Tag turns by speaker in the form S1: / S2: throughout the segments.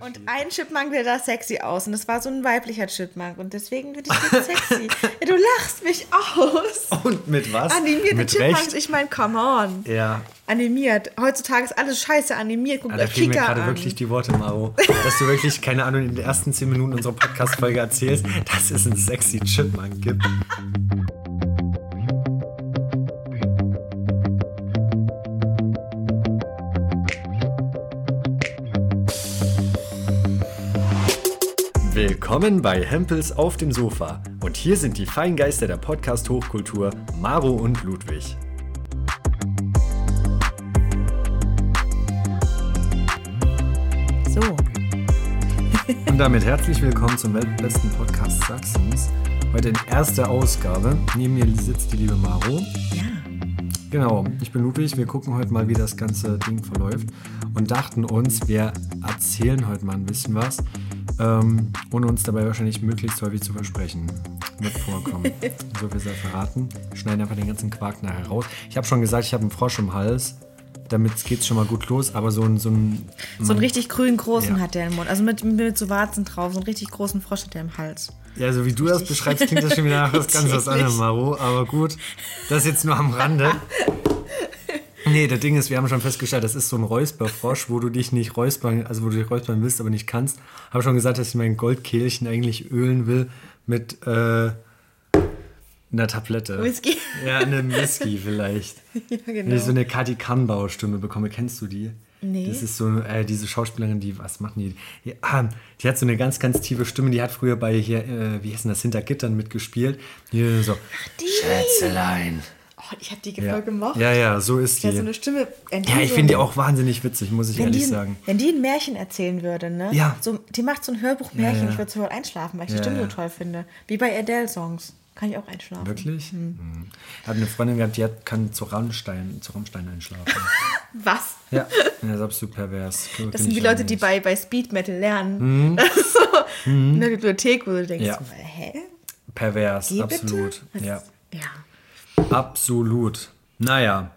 S1: Und ein Chipmunk will da sexy aus. Und das war so ein weiblicher Chipmunk. Und deswegen finde ich das sexy. ja, du lachst mich aus.
S2: Und mit was?
S1: Animierte
S2: mit
S1: Chipmunks, ich meine, come on.
S2: Ja.
S1: Animiert. Heutzutage ist alles scheiße animiert. Guck
S2: Ah,
S1: mal,
S2: da fehlen mir gerade
S1: an.
S2: wirklich die Worte, Maro. Dass du wirklich, keine Ahnung, in den ersten 10 Minuten unserer Podcast-Folge erzählst, dass es einen sexy Chipmunk gibt. Willkommen bei Hempels auf dem Sofa. Und hier sind die Feingeister der Podcast-Hochkultur, Maro und Ludwig.
S1: So.
S2: Und damit herzlich willkommen zum weltbesten Podcast Sachsens. Heute in erster Ausgabe. Neben mir sitzt die liebe Maro.
S1: Ja.
S2: Genau, ich bin Ludwig. Wir gucken heute mal, wie das ganze Ding verläuft. Und dachten uns, wir erzählen heute mal ein bisschen was, ähm, ohne uns dabei wahrscheinlich möglichst häufig zu versprechen. Wird vorkommen. so viel sei verraten. Schneiden einfach den ganzen Quark nachher raus. Ich habe schon gesagt, ich habe einen Frosch im Hals. Damit geht es schon mal gut los, aber so ein, so ein
S1: So einen richtig grünen großen
S2: Ja.
S1: hat der im Mund. Also mit, mit so Warzen drauf. So einen richtig großen Frosch hat der im Hals.
S2: Ja, so wie du das beschreibst, klingt das schon wieder nach was ganz was anderem, Maro. Aber gut, das jetzt nur am Rande. Nee, das Ding ist, wir haben schon festgestellt, das ist so ein Räusperfrosch, wo du dich nicht räuspern, also wo du dich räuspern willst, aber nicht kannst. Habe schon gesagt, dass ich mein Goldkehlchen eigentlich ölen will mit äh, einer Tablette.
S1: Whisky.
S2: Ja, einem Whisky vielleicht.
S1: ja,
S2: Wenn
S1: genau.
S2: ich so eine Kati Kanbauer Stimme bekomme, kennst du die?
S1: Nee.
S2: Das ist so äh, diese Schauspielerin, die, was machen die? Die, ah, die hat so eine ganz, ganz tiefe Stimme, die hat früher bei hier, äh, wie heißt denn das, Hinter Gittern mitgespielt. Die so,
S1: die.
S2: Schätzelein.
S1: Ich habe die
S2: Ja.
S1: voll gemocht.
S2: ja, ja, so ist
S1: Die
S2: die.
S1: hat so eine Stimme. wenn
S2: ja,
S1: die
S2: ich
S1: so-
S2: finde die auch wahnsinnig witzig, muss ich
S1: die,
S2: ehrlich
S1: ein-
S2: sagen.
S1: wenn die ein Märchen erzählen würde, ne?
S2: Ja.
S1: So, die macht so ein Hörbuch-Märchen.
S2: Ja, ja.
S1: Ich würde sofort einschlafen, weil ich
S2: Ja,
S1: die Stimme
S2: ja.
S1: so toll finde. Wie bei Adele-Songs. Kann ich auch einschlafen.
S2: Wirklich? Mhm. Ich habe eine Freundin gehabt, die hat, kann zu Rammstein, zu Rammstein einschlafen.
S1: Was?
S2: ja, das ist absolut pervers.
S1: Das sind die Leute, die bei, bei Speed Metal lernen. Das ist so eine Bibliothek, wo du denkst,
S2: Mhm. Ja.
S1: hä?
S2: Pervers,
S1: Geh
S2: absolut. Ja.
S1: Ja.
S2: Absolut. Naja,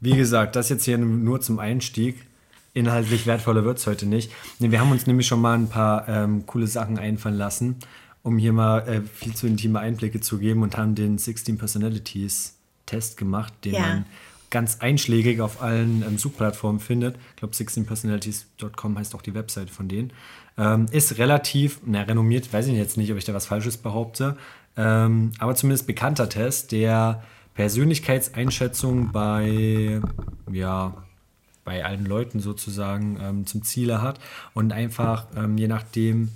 S2: wie gesagt, das jetzt hier nur zum Einstieg. Inhaltlich wertvoller wird es heute nicht. Nee, wir haben uns nämlich schon mal ein paar ähm, coole Sachen einfallen lassen, um hier mal äh, viel zu intime Einblicke zu geben und haben den 16 Personalities Test gemacht, den
S1: Ja.
S2: man ganz einschlägig auf allen ähm, Suchplattformen findet. Ich glaube, 16personalities.com heißt auch die Website von denen. Ähm, ist relativ, na, renommiert, weiß ich jetzt nicht, ob ich da was Falsches behaupte, ähm, aber zumindest bekannter Test, der Persönlichkeitseinschätzung bei, ja, bei allen Leuten sozusagen ähm, zum Ziele hat und einfach ähm, je nachdem,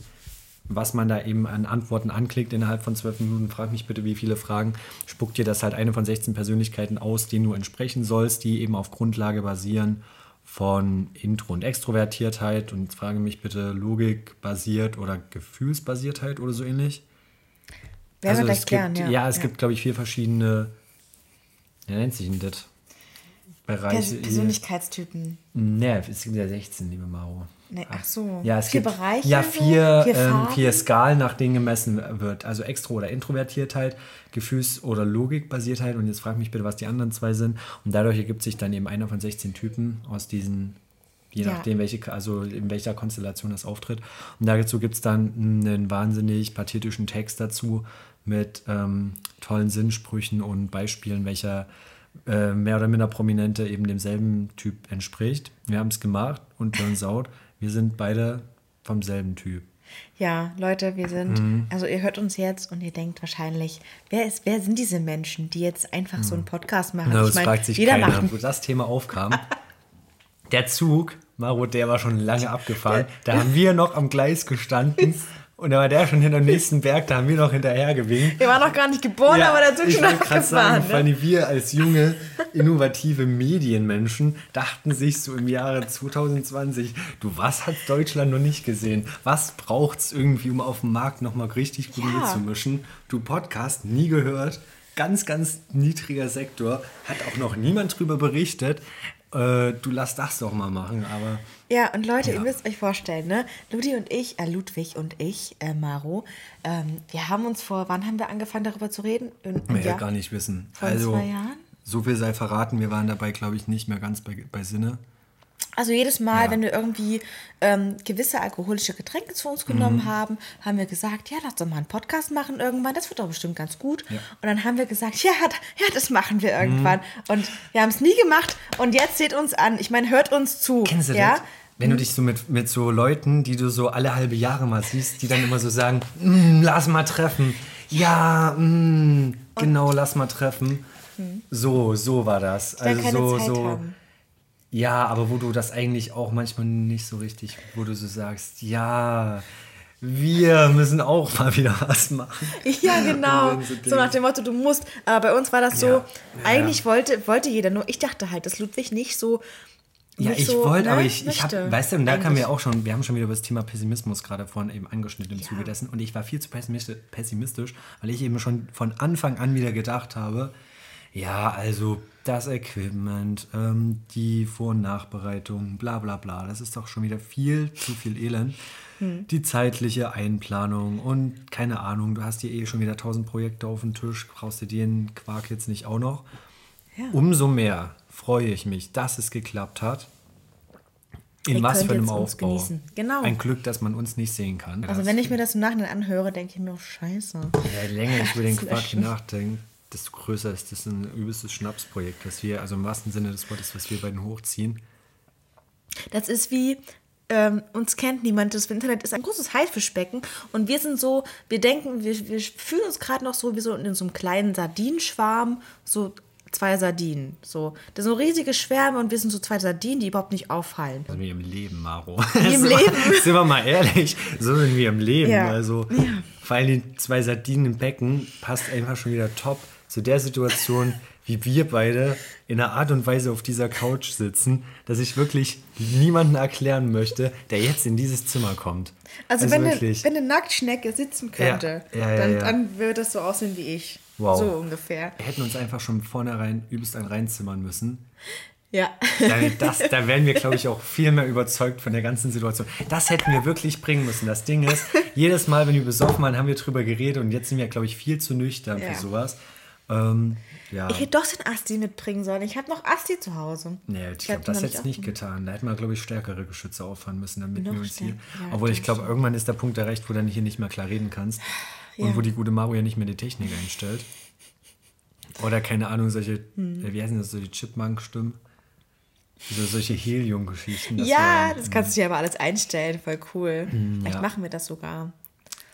S2: was man da eben an Antworten anklickt innerhalb von zwölf Minuten, frag mich bitte, wie viele Fragen, spuckt dir das halt eine von 16 Persönlichkeiten aus, denen du entsprechen sollst, die eben auf Grundlage basieren von Intro- und Extrovertiertheit und jetzt frage mich bitte Logik-basiert oder Gefühlsbasiertheit oder so ähnlich.
S1: Werden wir gleich
S2: es
S1: klären,
S2: gibt,
S1: ja.
S2: es gibt, glaube ich, vier verschiedene, wie nennt sich denn das? Bereiche.
S1: Pers Persönlichkeitstypen.
S2: Ne, es gibt ja 16, liebe Maro.
S1: Nee, ach so.
S2: Ja, es
S1: Vier
S2: gibt,
S1: Bereiche
S2: Ja, vier,
S1: Vier
S2: ähm, vier Skalen, nach denen gemessen wird. Also Extro- oder Introvertiertheit, Gefühls- oder Logikbasiertheit. Und jetzt frag mich bitte, was die anderen zwei sind. Und dadurch ergibt sich dann eben einer von 16 Typen aus diesen, je
S1: Ja.
S2: nachdem, welche, also in welcher Konstellation das auftritt. Und dazu gibt es dann einen wahnsinnig pathetischen Text dazu mit ähm, tollen Sinnsprüchen und Beispielen, welcher äh, mehr oder minder Prominente eben demselben Typ entspricht. Wir haben es gemacht und turns out, wir sind beide vom selben Typ.
S1: Ja, Leute, wir sind,
S2: Mhm.
S1: also ihr hört uns jetzt und ihr denkt wahrscheinlich, wer ist, wer sind diese Menschen, die jetzt einfach so einen Podcast machen?
S2: Na,
S1: Ich mein,
S2: fragt sich
S1: jeder
S2: keiner, wo das Thema aufkam. Der Zug, Maro, der war schon lange abgefahren. Da haben wir noch am Gleis gestanden und da war der schon hinter dem nächsten Berg, da haben wir noch hinterher gewinkt.
S1: Wir waren noch gar nicht geboren, aber der Zug schon
S2: gerade sagen,
S1: abgefahren.
S2: vor
S1: Ne?
S2: allem wir als junge, innovative Medienmenschen dachten sich so im Jahre 2020, du, was hat Deutschland noch nicht gesehen? Was braucht es irgendwie, um auf dem Markt nochmal richtig gut
S1: Ja.
S2: mitzumischen? Du, Podcast, nie gehört, ganz, ganz niedriger Sektor, hat auch noch niemand drüber berichtet. Äh, du lass das doch mal machen, aber
S1: Ja, und Leute,
S2: Ja.
S1: ihr müsst euch vorstellen, ne? Ludi und ich, äh, Ludwig und ich, äh, Maro, ähm, wir haben uns vor, wann haben wir angefangen darüber zu reden?
S2: Wir ja gar nicht wissen.
S1: Vor
S2: also,
S1: zwei Jahren?
S2: so viel sei verraten, wir waren dabei, glaube ich, nicht mehr ganz bei, bei Sinne.
S1: Also jedes Mal,
S2: Ja.
S1: wenn wir irgendwie ähm, gewisse alkoholische Getränke zu uns genommen
S2: Mhm.
S1: haben, haben wir gesagt, ja, lass doch mal einen Podcast machen irgendwann, das wird doch bestimmt ganz gut.
S2: Ja. Mhm.
S1: Und dann haben wir gesagt, ja, ja, das machen wir irgendwann. Und wir haben es nie gemacht und jetzt seht uns an. Ich meine, hört uns zu.
S2: Kennst du
S1: ja?
S2: das? Wenn du dich so mit, mit so Leuten, die du so alle halbe Jahre mal siehst, die dann immer so sagen, "Mm, lass mal treffen. Ja, mm, genau, lass mal treffen. So, so war das.
S1: Dann
S2: Also
S1: keine
S2: so,
S1: Zeit
S2: so.
S1: haben.
S2: Ja, aber wo du das eigentlich auch manchmal nicht so richtig, wo du so sagst, ja, wir müssen auch mal wieder was machen.
S1: Ja, genau.
S2: So
S1: nach dem Motto, du musst. Aber bei uns war das so,
S2: Ja, ja,
S1: eigentlich
S2: ja.
S1: Wollte, wollte jeder nur. Ich dachte halt, dass Ludwig nicht so.
S2: Ja,
S1: nicht
S2: ich
S1: so,
S2: wollte,
S1: ne,
S2: aber ich, ich habe, weißt du, und da kamen wir auch schon, wir haben schon wieder über das Thema Pessimismus gerade vorhin eben angeschnitten im Zuge dessen. Und ich war viel zu pessimistisch, weil ich eben schon von Anfang an wieder gedacht habe, ja, also das Equipment, ähm, die Vor- und Nachbereitung, bla bla bla, das ist doch schon wieder viel zu viel Elend.
S1: Hm.
S2: Die zeitliche Einplanung und keine Ahnung, du hast hier eh schon wieder tausend Projekte auf dem Tisch, brauchst du den Quark jetzt nicht auch noch.
S1: Ja.
S2: Umso mehr freue ich mich, dass es geklappt hat. In
S1: Ihr
S2: was für einem Aufbau.
S1: Genau.
S2: Ein Glück, dass man uns nicht sehen kann.
S1: Also, wenn ich mir das im Nachhinein anhöre, denke ich mir, oh, Scheiße.
S2: Je länger ich über den
S1: Das
S2: Quark nachdenke, desto größer ist das ein übelstes Schnapsprojekt, das wir, also im wahrsten Sinne des Wortes, was wir beiden hochziehen.
S1: Das ist wie, ähm, uns kennt niemand. Das Internet ist ein großes Haifischbecken und wir sind so, wir denken, wir, wir fühlen uns gerade noch so wie so in so einem kleinen Sardinenschwarm, so zwei Sardinen. So. Das sind so riesige Schwärme und wir sind so zwei Sardinen, die überhaupt nicht auffallen.
S2: Also wie im Leben, Maro.
S1: Wie im Leben.
S2: Sind wir mal ehrlich, so sind wir im Leben.
S1: Ja.
S2: Also vor allem die zwei Sardinen im Becken passt einfach schon wieder top zu der Situation, wie wir beide in einer Art und Weise auf dieser Couch sitzen, dass ich wirklich niemanden erklären möchte, der jetzt in dieses Zimmer kommt.
S1: Also, wenn, eine,
S2: wirklich.
S1: wenn eine Nacktschnecke sitzen könnte,
S2: Ja, ja,
S1: dann,
S2: ja.
S1: dann würde das so aussehen wie ich.
S2: Wow.
S1: So ungefähr.
S2: Wir hätten uns einfach schon vornherein übelst ein reinzimmern müssen.
S1: Ja.
S2: Das, da wären wir, glaube ich, auch viel mehr überzeugt von der ganzen Situation. Das hätten wir wirklich bringen müssen. Das Ding ist, jedes Mal, wenn wir besoffen waren, haben wir drüber geredet und jetzt sind wir, glaube ich, viel zu nüchtern
S1: Ja.
S2: für sowas. Ähm, ja.
S1: Ich hätte doch den Asti mitbringen sollen. Ich habe noch Asti zu Hause.
S2: Nee, ich
S1: hab
S2: glaube,
S1: ihn
S2: das ich nicht getan. Da hätten wir, glaube ich, stärkere Geschütze auffahren müssen, damit
S1: Noch
S2: wir uns hier.
S1: Ja,
S2: Obwohl ich glaube, irgendwann ist der Punkt erreicht, wo du dann hier nicht mehr klar reden kannst. Und
S1: Ja.
S2: wo die gute Mario ja nicht mehr die Technik einstellt. Oder keine Ahnung, solche,
S1: Hm.
S2: wie heißen das, so die Chipmunk-Stimmen? So, solche Helium-Geschichten.
S1: Ja,
S2: wär-
S1: das kannst du dir aber alles einstellen. Voll cool. Vielleicht
S2: ja.
S1: machen wir das sogar.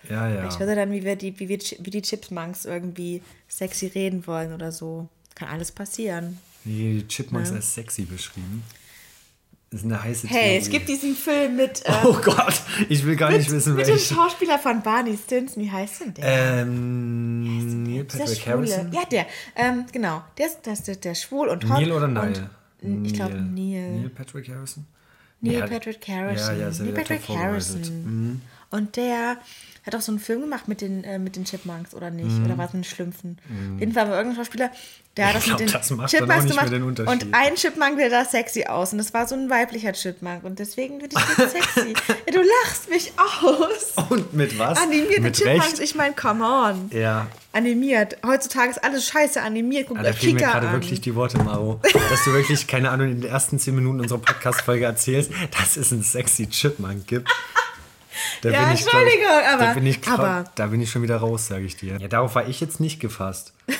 S2: Ja, ja.
S1: Ich höre dann, wie wir die, wie wir, wie die Chipmunks irgendwie sexy reden wollen oder so. Kann alles passieren.
S2: Die Chipmunks
S1: Ja.
S2: als sexy beschrieben. Das ist eine heiße
S1: Hey, es
S2: Theorie.
S1: gibt diesen Film mit, äh,
S2: Oh Gott, ich will gar nicht wissen,
S1: mit dem. Schauspieler von Barney Stinson. Wie heißt denn der?
S2: Ähm, Neil Patrick. Harrison.
S1: Ja, der. Ähm, genau. Der ist, der, der, der schwul und hot.
S2: Neil oder
S1: und-
S2: Neil?
S1: Ich glaube Neil.
S2: Neil Patrick Harrison?
S1: Neil
S2: Ja,
S1: Patrick Harrison.
S2: Ja, ja,
S1: Neil Patrick. Harrison. Und der hat auch so einen Film gemacht mit den, äh, mit den Chipmunks, oder nicht? Oder war es ein Schlümpfen? Jedenfalls war irgendein Schauspieler, der hat
S2: Mhm.
S1: Das mit
S2: glaub,
S1: den
S2: das
S1: Chipmunks gemacht.
S2: den Unterschied.
S1: Und ein Chipmunk, der da sexy aus. Und das war so ein weiblicher Chipmunk. Und deswegen finde ich den sexy. ja, du lachst mich aus.
S2: Und mit was?
S1: Animierte
S2: mit
S1: Chipmunks,
S2: Recht?
S1: ich meine, come on.
S2: Ja,
S1: Animiert. Heutzutage ist alles scheiße animiert. Guckt
S2: Ah, da fehlen mir gerade wirklich die Worte, Maro. Dass du wirklich, keine Ahnung, in den ersten zehn Minuten unserer Podcast-Folge erzählst, dass es einen sexy Chipmunk gibt. Da
S1: Ja,
S2: bin ich, glaub ich,
S1: Entschuldigung, aber-
S2: da bin, ich,
S1: aber-
S2: da bin ich schon wieder raus, sage ich dir. Ja, darauf war ich jetzt nicht gefasst.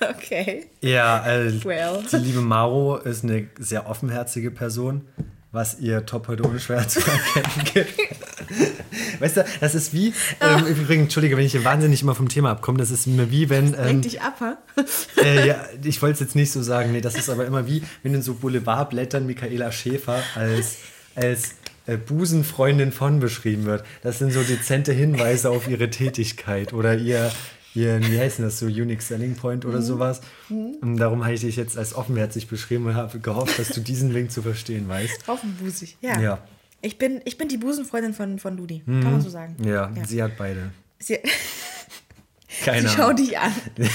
S1: Okay.
S2: Ja, äh,
S1: Well.
S2: die liebe Maro ist eine sehr offenherzige Person, was ihr top heute ohne schwer zu erkennen gibt. Weißt du, das ist wie, ähm, übrigens, Entschuldige, wenn ich hier wahnsinnig immer vom Thema abkomme, das ist mir wie, wenn, ähm,
S1: Lenk dich ab, ha?
S2: äh, ja, ich wollte es jetzt nicht so sagen, nee, das ist aber immer wie, wenn in so Boulevardblättern Michaela Schäfer als, als Busenfreundin von beschrieben wird. Das sind so dezente Hinweise auf ihre Tätigkeit oder ihr, ihr wie heißt denn das, so Unique Selling Point oder sowas. Und darum habe ich dich jetzt als offenherzig beschrieben und habe gehofft, dass du diesen Link zu verstehen weißt.
S1: Offenbusig. Ja.
S2: Ja.
S1: Ich bin, ich bin die Busenfreundin von, von Ludi. Kann man so sagen.
S2: Ja,
S1: Ja.
S2: sie hat beide.
S1: Sie,
S2: Keine
S1: sie schau
S2: Ahnung.
S1: dich an.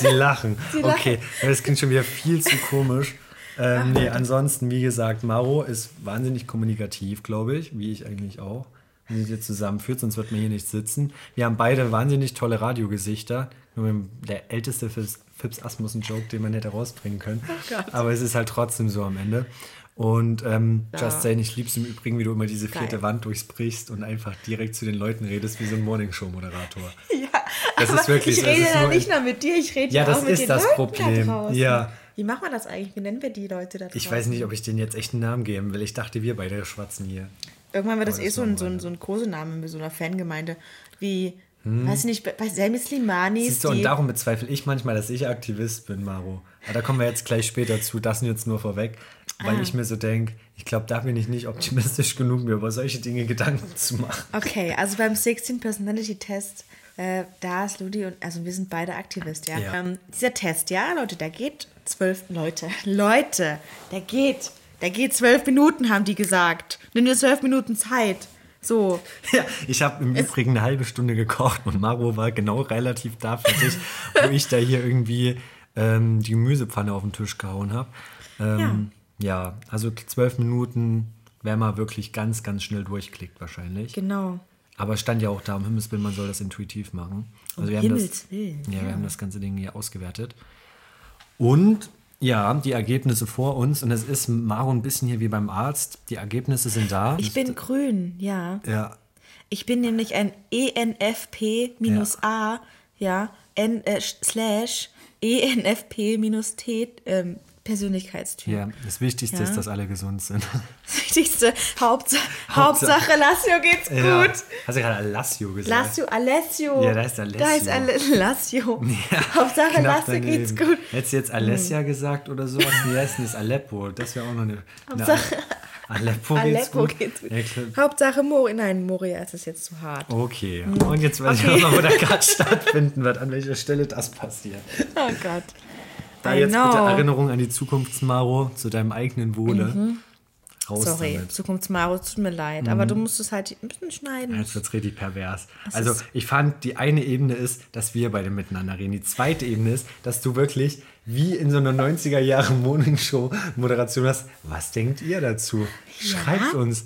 S2: Sie lachen.
S1: Sie lachen.
S2: okay, das klingt schon wieder viel zu komisch. Ähm, nee, ansonsten, wie gesagt, Maro ist wahnsinnig kommunikativ, glaube ich, wie ich eigentlich auch. Wenn sie dir zusammenführt, sonst wird man hier nicht sitzen. Wir haben beide wahnsinnig tolle Radiogesichter. Nur Der älteste Fips, Asmussen-Joke, den man hätte rausbringen können.
S1: Oh.
S2: Aber es ist halt trotzdem so am Ende. Und ähm,
S1: Ja.
S2: Just Saying, ich lieb's im Übrigen, wie du immer diese vierte
S1: Geil.
S2: Wand durchbrichst und einfach direkt zu den Leuten redest, wie so ein Morningshow-Moderator.
S1: Ja,
S2: Das
S1: aber
S2: ist wirklich
S1: ich rede
S2: ist
S1: ja
S2: nur-
S1: nicht nur mit dir, ich rede
S2: Ja, das
S1: auch mit
S2: ist
S1: den
S2: das
S1: Leuten
S2: Problem.
S1: Da draußen.
S2: Ja.
S1: Wie macht man das eigentlich? Wie nennen wir die Leute da draußen?
S2: Ich weiß nicht, ob ich denen jetzt echt einen Namen geben will. Ich dachte, wir beide schwatzen hier.
S1: Irgendwann wird das
S2: Aber
S1: eh
S2: das
S1: so ein,
S2: machen
S1: so,
S2: wir
S1: ein, so ein Kosename mit so einer Fangemeinde. Wie, weiß ich nicht, bei- bei Selmi Slimani
S2: Siehst
S1: ist
S2: du, und darum bezweifle ich manchmal, dass ich Aktivist bin, Maro. Aber da kommen wir jetzt gleich später zu. Das jetzt nur vorweg, weil
S1: Ah.
S2: ich mir so denke, ich glaube, da bin ich nicht optimistisch genug, mir über solche Dinge Gedanken zu machen.
S1: Okay, also beim 16 Personality Test, äh, da ist Ludi und, also wir sind beide Aktivist, ja.
S2: Ja.
S1: Ähm, dieser Test, ja, Leute, der geht zwölf, Leute, Leute, der geht, der geht zwölf Minuten, haben die gesagt. Nimm dir zwölf Minuten Zeit. So,
S2: Ja, ich habe im Übrigen eine halbe Stunde gekocht und Maro war genau relativ da fertig, wo ich da hier irgendwie ähm, die Gemüsepfanne auf den Tisch gehauen habe. Ähm, ja. also zwölf Minuten, wenn man wirklich ganz, ganz schnell durchklickt wahrscheinlich.
S1: genau.
S2: Aber es stand ja auch da, um Himmels Willen, man soll das intuitiv machen. Also
S1: Um
S2: wir haben das,
S1: Willen,
S2: ja,
S1: ja.
S2: wir haben das ganze Ding hier ausgewertet. Und ja, die Ergebnisse vor uns. Und es ist Maro ein bisschen hier wie beim Arzt. Die Ergebnisse sind da.
S1: Ich bin grün, ja.
S2: ja,
S1: Ich bin nämlich ein ENFP-A, ja, N, äh, slash ENFP-T ähm, Persönlichkeitstyp.
S2: ja, das Wichtigste
S1: Ja.
S2: ist, dass alle gesund sind.
S1: Das Wichtigste, Hauptsache,
S2: Hauptsache-
S1: Hauptsache Lassio geht's
S2: Ja.
S1: gut.
S2: Hast du gerade Alassio gesagt?
S1: Lassio, Alessio.
S2: Ja, da ist Alessio.
S1: Da ist Ale Lassio.
S2: Ja,
S1: Hauptsache Lassio geht's gut.
S2: Hättest du jetzt Alessia gesagt oder sowas? Nee, heißt ist Aleppo. Das wäre auch noch eine. eine
S1: Hauptsache-
S2: Aleppo geht's
S1: Aleppo
S2: gut.
S1: geht's gut. Hauptsache Mori. Nein, Moria ist es jetzt zu hart.
S2: Okay, und jetzt weiß ich auch noch, wo der Cut stattfinden wird, an welcher Stelle das passiert.
S1: Oh Gott.
S2: Da
S1: I
S2: jetzt bitte
S1: know.
S2: Erinnerung an die Zukunftsmaro zu deinem eigenen Wohle. Raus
S1: Mhm. Sorry,
S2: damit.
S1: Zukunftsmaro, tut mir leid. Aber du musst es halt ein bisschen schneiden.
S2: Jetzt wird es richtig pervers.
S1: Es
S2: Also ich fand, die eine Ebene ist, dass wir beide miteinander reden. Die zweite Ebene ist, dass du wirklich wie in so einer 90er Jahre Morningshow-Moderation hast. Was denkt ihr dazu? Schreibt uns.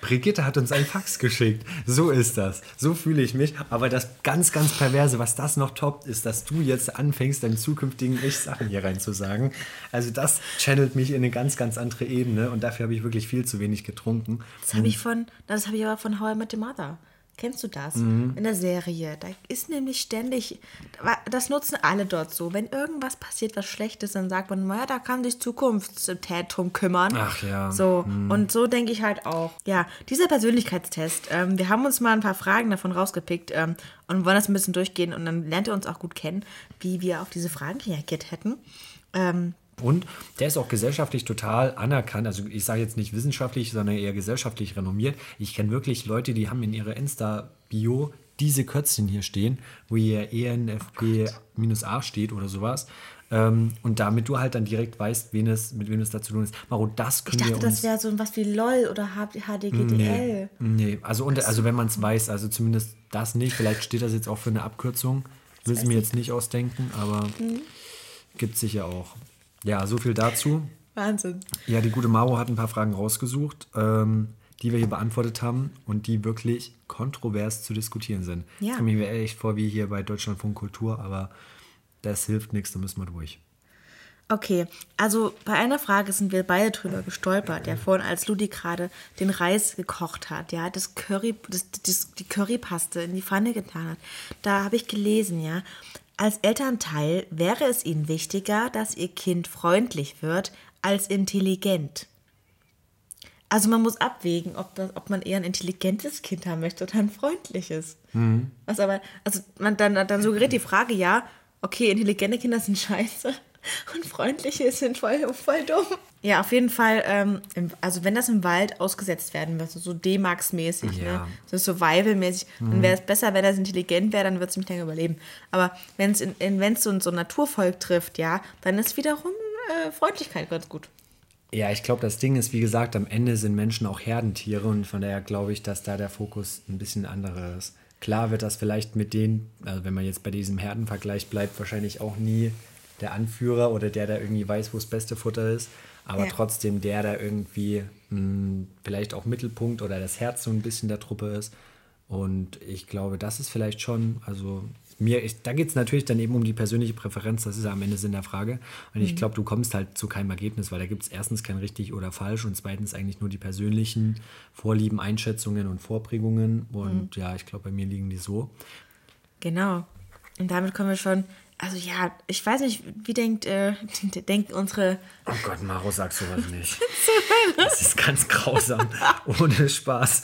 S2: Brigitte hat uns ein Fax geschickt. So ist das. So fühle ich mich. Aber das ganz, ganz Perverse, was das noch toppt, ist, dass du jetzt anfängst, deinen zukünftigen Ich-Sachen hier reinzusagen. Also das channelt mich in eine ganz, ganz andere Ebene. Und dafür habe ich wirklich viel zu wenig getrunken.
S1: Das habe ich von, das habe ich aber von How I Met Your Mother. Kennst du das?
S2: Mhm.
S1: In der Serie. Da ist nämlich ständig, das nutzen alle dort so. Wenn irgendwas passiert, was Schlechtes, dann sagt man, naja, da kann sich Zukunftstät drum kümmern.
S2: Ach ja.
S1: So, und so denke ich halt auch. Ja, dieser Persönlichkeitstest, ähm, wir haben uns mal ein paar Fragen davon rausgepickt ähm, und wollen das ein bisschen durchgehen und dann lernt ihr uns auch gut kennen, wie wir auf diese Fragen reagiert hätten. Ähm,
S2: Und der ist auch gesellschaftlich total anerkannt. Also ich sage jetzt nicht wissenschaftlich, sondern eher gesellschaftlich renommiert. Ich kenne wirklich Leute, die haben in ihrer Insta-Bio diese Kötzchen hier stehen, wo hier ENFP-A steht oder sowas. Ähm, und damit du halt dann direkt weißt, wen es, mit wem es da zu tun ist. Maro, das
S1: ich
S2: können
S1: dachte,
S2: wir
S1: das
S2: uns...
S1: wäre so was wie LOL oder HDGDL.
S2: Nee, nee. Also, und, also wenn man es weiß, also zumindest das nicht. Vielleicht steht das jetzt auch für eine Abkürzung. Will ich mir jetzt nicht ausdenken, aber
S1: Mhm.
S2: gibt sicher auch. Ja, so viel dazu.
S1: Wahnsinn.
S2: Ja, die gute Maro hat ein paar Fragen rausgesucht, ähm, die wir hier beantwortet haben und die wirklich kontrovers zu diskutieren sind.
S1: Ja.
S2: Ich komme mir echt vor wie hier bei Deutschlandfunk Kultur, aber das hilft nichts, da müssen wir durch.
S1: Okay, also bei einer Frage sind wir beide drüber gestolpert, ja, vorhin als Ludi gerade den Reis gekocht hat, ja, das Curry, das, das, die Currypaste in die Pfanne getan hat. Da habe ich gelesen, ja, als Elternteil wäre es ihnen wichtiger, dass ihr Kind freundlich wird als intelligent. Also man muss abwägen, ob, das, ob man eher ein intelligentes Kind haben möchte oder ein freundliches. Was aber, also man dann, dann suggeriert die Frage, ja, okay, intelligente Kinder sind scheiße und freundliche sind voll, voll dumm. Ja, auf jeden Fall, ähm, also wenn das im Wald ausgesetzt werden würde, so D-Max-mäßig,
S2: Ja.
S1: ne? so Survival-mäßig, dann wäre es besser, wenn das intelligent wäre, dann wird es mich länger überleben. Aber wenn es in, in, wenn's so, ein- so ein Naturvolk trifft, ja, dann ist wiederum äh, Freundlichkeit ganz gut.
S2: Ja, ich glaube, das Ding ist, wie gesagt, am Ende sind Menschen auch Herdentiere und von daher glaube ich, dass da der Fokus ein bisschen anderer ist. Klar wird das vielleicht mit denen, also wenn man jetzt bei diesem Herdenvergleich bleibt, wahrscheinlich auch nie der Anführer oder der, der irgendwie weiß, wo das beste Futter ist, aber
S1: Ja.
S2: trotzdem der, der irgendwie mh, vielleicht auch Mittelpunkt oder das Herz so ein bisschen der Truppe ist. Und ich glaube, das ist vielleicht schon, also mir, ich, da geht es natürlich dann eben um die persönliche Präferenz, das ist ja am Ende Sinn der Frage. Und ich glaube, du kommst halt zu keinem Ergebnis, weil da gibt es erstens kein richtig oder falsch und zweitens eigentlich nur die persönlichen Vorlieben, Einschätzungen und Vorprägungen. Und ja, ich glaube, bei mir liegen die so.
S1: Genau. Und damit kommen wir schon. Also ja, ich weiß nicht, wie denkt, äh, denkt unsere.
S2: Oh Gott, Maro, sag sowas nicht. das ist ganz grausam. Ohne Spaß.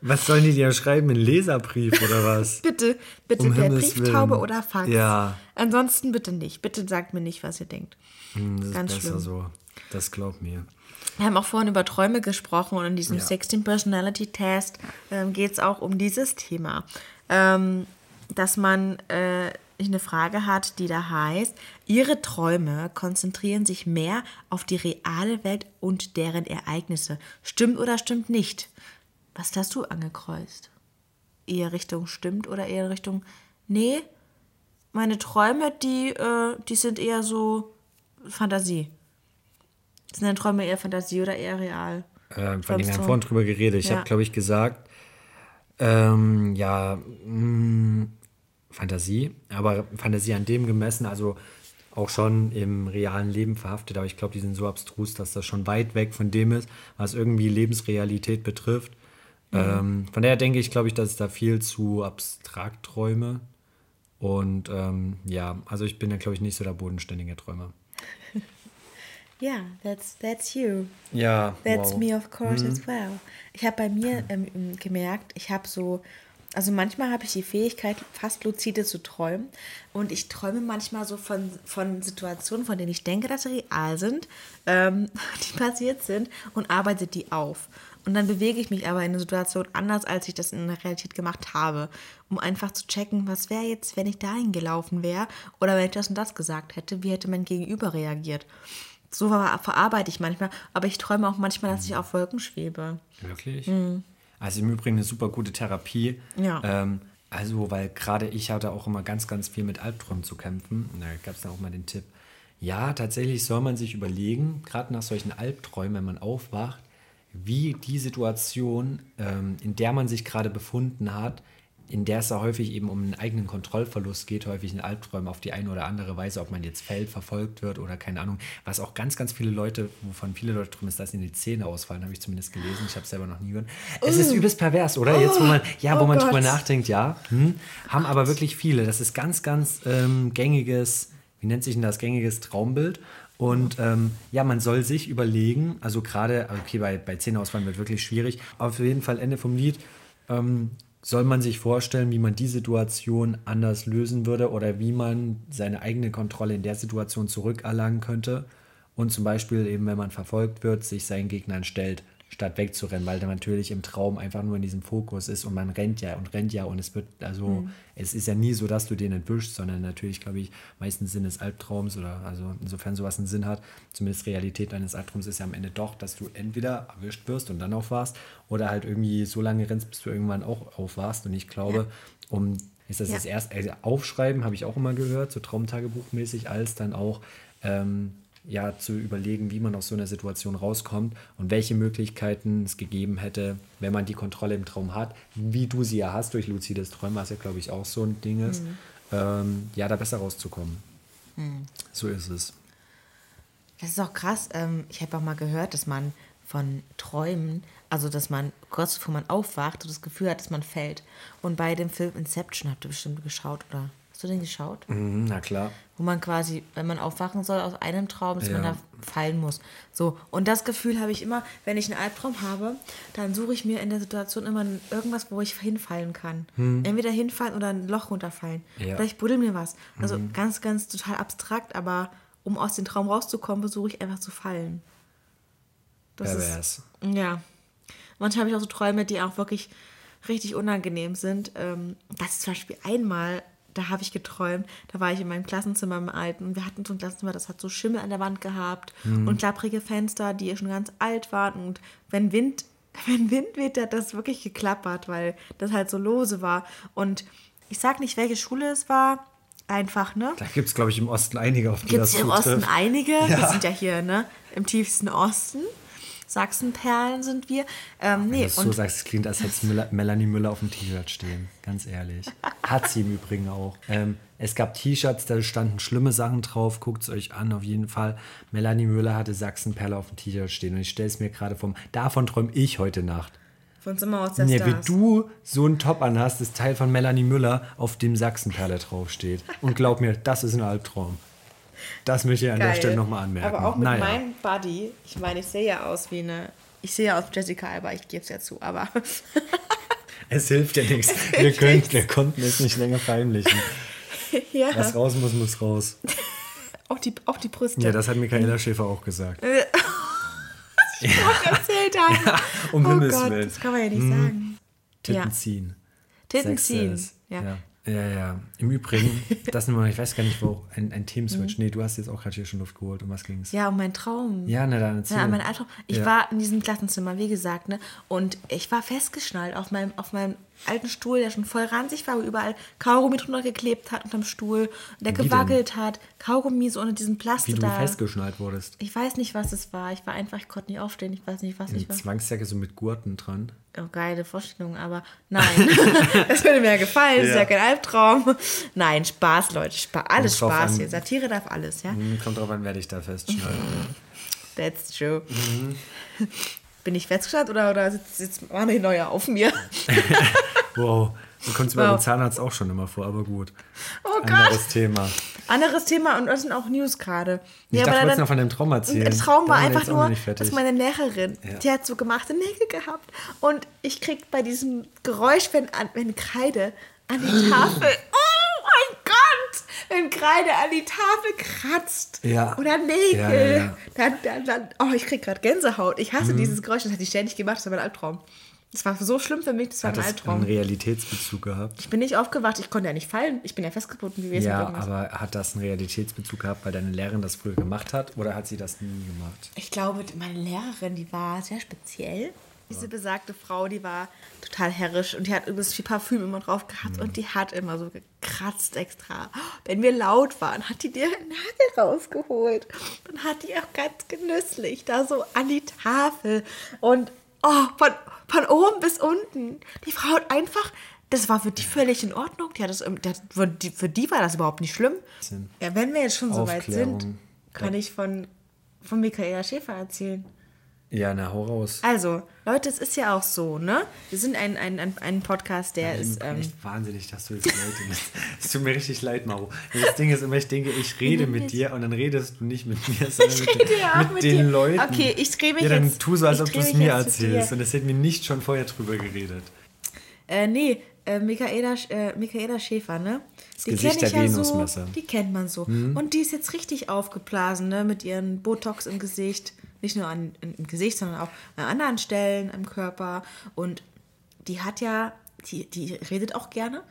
S2: Was sollen die dir schreiben? Ein Leserbrief oder was?
S1: Bitte, bitte
S2: Um
S1: per Brieftaube
S2: Willen.
S1: oder Fax.
S2: Ja.
S1: Ansonsten bitte nicht. Bitte sagt mir nicht, was ihr denkt.
S2: Hm, Das
S1: Ganz
S2: ist besser
S1: schlimm.
S2: so. Das glaub mir.
S1: Wir haben auch vorhin über Träume gesprochen und in diesem
S2: Ja.
S1: 16 Personality Test ähm, geht es auch um dieses Thema. Ähm, dass man äh, eine Frage hat, die da heißt, Ihre Träume konzentrieren sich mehr auf die reale Welt und deren Ereignisse. Stimmt oder stimmt nicht? Was hast du angekreuzt? Eher Richtung stimmt oder eher Richtung, nee, meine Träume, die, äh, die sind eher so Fantasie. Sind deine Träume eher Fantasie oder eher real?
S2: Ähm, von dem wir haben vorhin drüber geredet. Ich
S1: Ja.
S2: habe, glaube ich, gesagt, ähm, ja, mh, Fantasie, aber Fantasie an dem gemessen, also auch schon im realen Leben verhaftet, aber ich glaube, die sind so abstrus, dass das schon weit weg von dem ist, was irgendwie Lebensrealität betrifft. Ähm, von daher denke ich, glaube ich, dass es da viel zu abstrakt träume. Und ähm, ja, also ich bin ja, glaube ich, nicht so der bodenständige Träumer.
S1: Ja, that's, that's you.
S2: Ja,
S1: That's
S2: wow.
S1: me, of course, as well. Ich habe bei mir ähm, gemerkt, ich habe so, also manchmal habe ich die Fähigkeit, fast luzide zu träumen. Und ich träume manchmal so von, von Situationen, von denen ich denke, dass sie real sind, ähm, die passiert sind und arbeite die auf. Und dann bewege ich mich aber in einer Situation anders, als ich das in der Realität gemacht habe, um einfach zu checken, was wäre jetzt, wenn ich dahin gelaufen wäre oder wenn ich das und das gesagt hätte, wie hätte mein Gegenüber reagiert. So ver- verarbeite ich manchmal, aber ich träume auch manchmal, dass ich auf Wolken schwebe.
S2: Wirklich? Also im Übrigen eine super gute Therapie.
S1: Ja.
S2: Ähm, also, weil gerade ich hatte auch immer ganz, ganz viel mit Albträumen zu kämpfen. Und Da gab es dann auch mal den Tipp. Ja, tatsächlich soll man sich überlegen, gerade nach solchen Albträumen, wenn man aufwacht, wie die Situation, ähm, in der man sich gerade befunden hat, in der es da häufig eben um einen eigenen Kontrollverlust geht, häufig in Albträumen auf die eine oder andere Weise, ob man jetzt fällt, verfolgt wird oder keine Ahnung. Was auch ganz, ganz viele Leute, wovon viele Leute träumen, ist, dass ihnen die Zähne ausfallen, habe ich zumindest gelesen. Ich habe es selber noch nie gehört. Es ist übelst pervers, oder? Jetzt, wo man, ja, wo
S1: oh
S2: man
S1: Gott.
S2: drüber nachdenkt, ja. Hm, haben aber wirklich viele. Das ist ganz, ganz ähm, gängiges, wie nennt sich denn das, gängiges Traumbild. Und ähm, ja, man soll sich überlegen, also gerade, okay, bei, bei Zähneausfallen wird wirklich schwierig, auf jeden Fall Ende vom Lied, ähm, soll man sich vorstellen, wie man die Situation anders lösen würde oder wie man seine eigene Kontrolle in der Situation zurückerlangen könnte? Und zum Beispiel eben, wenn man verfolgt wird, sich seinen Gegnern stellt, statt wegzurennen, weil der natürlich im Traum einfach nur in diesem Fokus ist und man rennt ja und rennt ja und es wird, also es ist ja nie so, dass du den entwischst, sondern natürlich, glaube ich, meistens Sinn des Albtraums oder also insofern sowas einen Sinn hat, zumindest Realität eines Albtraums ist ja am Ende doch, dass du entweder erwischt wirst und dann aufwachst oder halt irgendwie so lange rennst, bis du irgendwann auch aufwachst und ich glaube, um ist das
S1: Ja.
S2: das erst also aufschreiben, habe ich auch immer gehört, so Traumtagebuchmäßig, als dann auch ähm, ja, zu überlegen, wie man aus so einer Situation rauskommt und welche Möglichkeiten es gegeben hätte, wenn man die Kontrolle im Traum hat, wie du sie ja hast durch luzides Träumen, was ja, glaube ich, auch so ein Ding ist, ähm, ja, da besser rauszukommen. So ist es.
S1: Das ist auch krass. Ähm, ich habe auch mal gehört, dass man von Träumen, also dass man kurz bevor man aufwacht, das Gefühl hat, dass man fällt. Und bei dem Film Inception habt ihr bestimmt geschaut, oder? Hast du den geschaut?
S2: Mhm, na klar.
S1: Wo man quasi, wenn man aufwachen soll aus einem Traum, dass man
S2: Ja.
S1: da fallen muss. So. Und das Gefühl habe ich immer, wenn ich einen Albtraum habe, dann suche ich mir in der Situation immer irgendwas, wo ich hinfallen kann. Entweder hinfallen oder ein Loch runterfallen.
S2: Hm. Ja. Mhm.
S1: Oder ich buddel mir was. Also ganz, ganz total abstrakt, aber um aus dem Traum rauszukommen, versuche ich einfach zu fallen. Das ist,
S2: Pervers.
S1: ja. Manchmal habe ich auch so Träume, die auch wirklich richtig unangenehm sind. Ähm, das ist zum Beispiel einmal, da habe ich geträumt, da war ich in meinem Klassenzimmer im Alten und wir hatten so ein Klassenzimmer, das hat so Schimmel an der Wand gehabt und klapprige Fenster, die schon ganz alt waren und wenn Wind, wenn Wind weht, hat das wirklich geklappert, weil das halt so lose war und ich sag nicht, welche Schule es war, einfach, ne?
S2: Da gibt es, glaube ich, im Osten einige, auf die
S1: Gibt es
S2: das
S1: im Osten einige. Wir
S2: Ja.
S1: sind ja hier, ne? Im tiefsten Osten. Sachsenperlen sind wir. Ähm, nee,
S2: Wenn du so sagst, es klingt, als hätte Müller, Melanie Müller auf dem T-Shirt stehen. Ganz ehrlich. Hat sie im Übrigen auch. Ähm, es gab T-Shirts, da standen schlimme Sachen drauf. Guckt es euch an, auf jeden Fall. Melanie Müller hatte Sachsenperle auf dem T-Shirt stehen. Und ich stelle es mir gerade vor. Davon träume ich heute Nacht.
S1: von Sommer aus der
S2: Ja, wie
S1: Stars.
S2: du so einen Top anhast, das Teil von Melanie Müller auf dem Sachsenperle draufsteht. Und glaub mir, das ist ein Albtraum. Das möchte ich an der
S1: Geil.
S2: Stelle nochmal anmerken.
S1: Aber auch mit
S2: Naja.
S1: meinem Buddy. Ich meine, ich sehe ja aus wie eine. Ich sehe ja aus Jessica Alba, ich gebe es ja zu, aber
S2: Es hilft ja nichts. Wir, können, wir konnten es nicht länger verheimlichen.
S1: ja,
S2: Was raus muss, muss raus.
S1: auch, die, auch die Brüste.
S2: Ja, das hat Michaela Schäfer auch gesagt.
S1: ich erzählt habe.
S2: Um
S1: oh
S2: Himmels
S1: Gott,
S2: Willen.
S1: das kann man ja nicht sagen.
S2: Titten
S1: Ja.
S2: ziehen.
S1: Titten ziehen. Ja.
S2: ja. Ja, ja. Im Übrigen, das nur, ich weiß gar nicht, wo, ein, ein Themenswitch. Nee, du hast jetzt auch gerade hier schon Luft geholt. Um was ging es?
S1: Mhm. Ja, um meinen Traum.
S2: Ja, na dann erzähl.
S1: Ja, mein Albtraum. Ich
S2: Ja.
S1: war in diesem Klassenzimmer, wie gesagt, ne? Und ich war festgeschnallt auf meinem, auf meinem alten Stuhl, der schon voll ranzig war, wo überall Kaugummi drunter geklebt hat unterm Stuhl, und der
S2: Wie denn?
S1: gewackelt hat. Kaugummi so unter diesem
S2: Wie
S1: Plastik
S2: du
S1: da.
S2: festgeschnallt wurdest.
S1: Ich weiß nicht, was es war. Ich war einfach, ich konnte nicht aufstehen. Ich weiß nicht, was ich
S2: Die
S1: war.
S2: Zwangsjacke so mit Gurten dran.
S1: Oh, geile Vorstellung, aber nein. das würde mir ja gefallen. Das ist ja kein Albtraum. Nein, Spaß, Leute. Spa alles Spaß
S2: an.
S1: hier. Satire darf alles, ja?
S2: Hm, Kommt drauf an, wer dich da festschnallt.
S1: That's true.
S2: Mhm.
S1: Bin ich festgestellt oder, oder sitzt, sitzt Manuel Neuer auf mir?
S2: wow. Du kommst bei
S1: Wow.
S2: dem Zahnarzt auch schon immer vor, aber gut.
S1: Oh Gott.
S2: Anderes Thema.
S1: Anderes Thema und das sind auch News gerade.
S2: Ich
S1: Ja,
S2: dachte, du wolltest
S1: dann-
S2: noch von deinem Traum erzählen.
S1: Der Traum war einfach nur, dass meine Lehrerin,
S2: Ja.
S1: die hat so gemachte Nägel gehabt und ich krieg bei diesem Geräusch, wenn, wenn Kreide an die Tafel, oh Kreide an die Tafel kratzt
S2: Ja.
S1: oder Nägel,
S2: Ja, ja.
S1: Dann, dann, dann, oh, ich krieg gerade Gänsehaut. Ich
S2: Mhm.
S1: hasse dieses Geräusch, das hat die ständig gemacht, das war mein Albtraum. Das war so schlimm für mich, das war
S2: Hat
S1: ein
S2: das
S1: Albtraum.
S2: einen Realitätsbezug gehabt?
S1: Ich bin nicht aufgewacht, ich konnte ja nicht fallen, ich bin ja festgebunden gewesen.
S2: Ja, aber hat das einen Realitätsbezug gehabt, weil deine Lehrerin das früher gemacht hat oder hat sie das nie gemacht?
S1: Ich glaube, meine Lehrerin, die war sehr speziell. Diese besagte Frau, die war total herrisch und die hat übrigens viel Parfüm immer drauf gehabt und die hat immer so gekratzt extra. Wenn wir laut waren, hat die dir einen Nagel rausgeholt und hat die auch ganz genüsslich da so an die Tafel und oh, von, von oben bis unten. Die Frau hat einfach, das war für die völlig in Ordnung. Die das, hat, für, die, für die war das überhaupt nicht schlimm. Ja, wenn wir jetzt schon so weit sind, kann ich von, von Michaela Schäfer erzählen.
S2: Ja, na, hau raus.
S1: Also, Leute, es ist ja auch so, ne? Wir sind ein, ein, ein, ein Podcast, der
S2: Ich
S1: ist. Ähm,
S2: echt wahnsinnig, dass du jetzt Leute nimmst. Es tut mir richtig leid, Maro. Das Ding ist immer, ich denke, ich rede mit dir und dann redest du nicht mit mir, sondern
S1: Ich
S2: mit,
S1: rede ja auch
S2: mit,
S1: mit
S2: den
S1: dir.
S2: Leuten.
S1: Okay, ich drehe mich
S2: Ja, dann
S1: jetzt-
S2: tu so, als ob du es mir
S1: jetzt
S2: erzählst. Und es hätten wir nicht schon vorher drüber geredet.
S1: äh, nee, äh, Michaela, äh, Michaela Schäfer, ne? Die
S2: Gesicht
S1: kenn ich
S2: der
S1: ja so, die kennt man so. Und die ist jetzt richtig aufgeblasen, ne? Mit ihren Botox im Gesicht. Nicht nur an, im Gesicht, sondern auch an anderen Stellen am Körper. Und die hat ja, die, die redet auch gerne.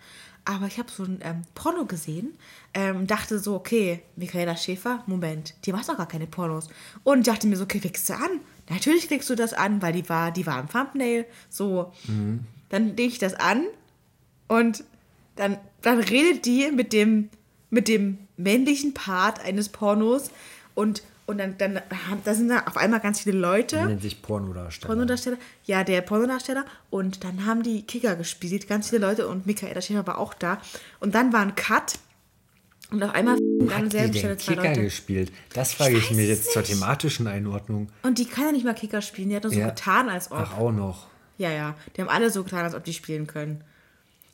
S1: Aber ich habe so ein ähm, Porno gesehen, ähm, dachte so, okay, Michaela Schäfer, Moment, die macht doch gar keine Pornos. Und dachte mir so, okay, klickst du an? Natürlich klickst du das an, weil die war, die war im Thumbnail. So, dann lege ich das an und dann, dann redet die mit dem, mit dem männlichen Part eines Pornos und, und dann, dann haben- da sind da auf einmal ganz viele Leute.
S2: Nennt sich Pornodarsteller.
S1: Pornodarsteller, ja, der Pornodarsteller. Und dann haben die Kicker gespielt, ganz viele Leute und Michaela Schäfer war auch da. Und dann war ein Cut und auf einmal an
S2: Hat die
S1: derselben Stelle zwei
S2: Kicker
S1: Leute.
S2: gespielt? Das frage ich,
S1: weiß
S2: mir jetzt zur
S1: nicht.
S2: thematischen Einordnung.
S1: Und die kann ja nicht mal Kicker spielen, die hat nur so
S2: Ja.
S1: getan, als ob.
S2: Ach, auch noch.
S1: Ja, ja, die haben alle so getan, als ob die spielen können.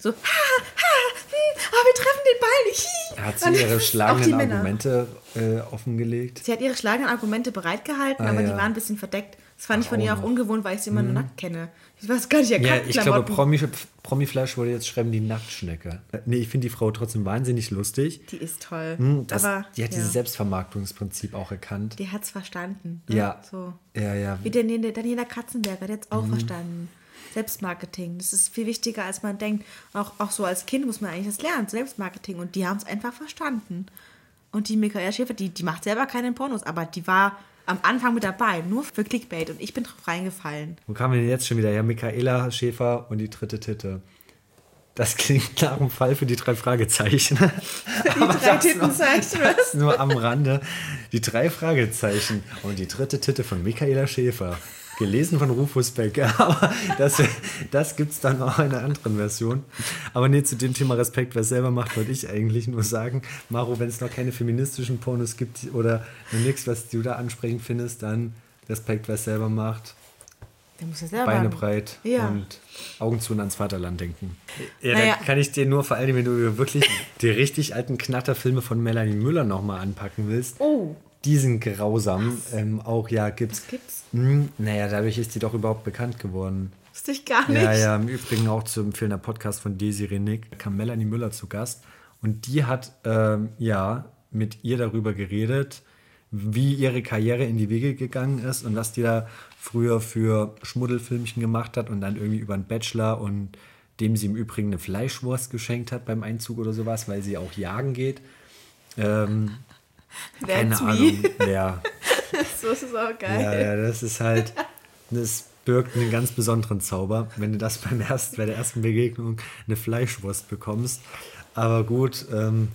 S1: So, ha, ha, hm, oh, wir treffen den Ball nicht. hi.
S2: Hat sie ihre
S1: auch die
S2: schlagenden. Argumente äh, offengelegt?
S1: Sie hat ihre schlagenden Argumente bereitgehalten,
S2: Ah,
S1: aber die
S2: ja.
S1: waren ein bisschen verdeckt. Das fand ich von
S2: auch
S1: ihr auch
S2: noch. Mhm.
S1: ungewohnt, weil ich sie immer nur nackt kenne. Ich weiß gar nicht, ja,
S2: Ja, ich glaube. Promi, Promiflash würde jetzt schreiben, die Nacktschnecke. Äh, Nee, ich finde die Frau trotzdem wahnsinnig lustig.
S1: Die ist toll.
S2: Hm, Das,
S1: aber
S2: die hat
S1: ja,
S2: dieses Selbstvermarktungsprinzip auch erkannt.
S1: die hat's verstanden. ne?
S2: Ja.
S1: So.
S2: Ja, ja.
S1: Wie Daniela, Daniela Katzenberger, der hat es
S2: Mhm.
S1: auch verstanden. Selbstmarketing, das ist viel wichtiger, als man denkt. Auch, auch so als Kind muss man eigentlich das lernen, Selbstmarketing. Und die haben es einfach verstanden. Und die Michaela Schäfer, die, die macht selber keine Pornos, aber die war am Anfang mit dabei, nur für Clickbait. Und ich bin drauf reingefallen.
S2: Wo kamen wir denn jetzt schon wieder? Ja, Michaela Schäfer und die dritte Titte. Das klingt nach einem Fall für die drei Fragezeichen.
S1: Die drei Tittenzeichen, was?
S2: Nur am Rande. Die drei Fragezeichen und die dritte Titte von Michaela Schäfer. Gelesen von Rufus Beck, aber das, das gibt es dann auch in einer anderen Version. Aber nee, zu dem Thema Respekt, wer selber macht, wollte ich eigentlich nur sagen, Maro, wenn es noch keine feministischen Pornos gibt oder nichts, was du da ansprechend findest, dann Respekt, wer selber macht. Der muss ja selber Beine breit ja. und Augen zu und ans Vaterland denken. Ja, naja. da kann ich dir nur vor allem, wenn du wirklich die richtig alten Knatterfilme von Melanie Müller nochmal anpacken willst. Oh. Die sind grausam. Ähm, auch ja, gibt's. Was gibt's? Mh, hm, naja, dadurch ist die doch überhaupt bekannt geworden.
S1: Wusste ich gar nicht.
S2: Ja, ja, im Übrigen auch zu empfehlender Podcast von Desiree Nick. Kam Melanie Müller zu Gast. Und die hat, ähm, ja, mit ihr darüber geredet, wie ihre Karriere in die Wege gegangen ist und was die da früher für Schmuddelfilmchen gemacht hat und dann irgendwie über einen Bachelor und dem sie im Übrigen eine Fleischwurst geschenkt hat beim Einzug oder sowas, weil sie auch jagen geht. Ähm, keine Ahnung. Ja. so ist es auch geil. Ja, ja, das ist halt, das birgt einen ganz besonderen Zauber, wenn du das beim ersten, bei der ersten Begegnung eine Fleischwurst bekommst. Aber gut, ähm,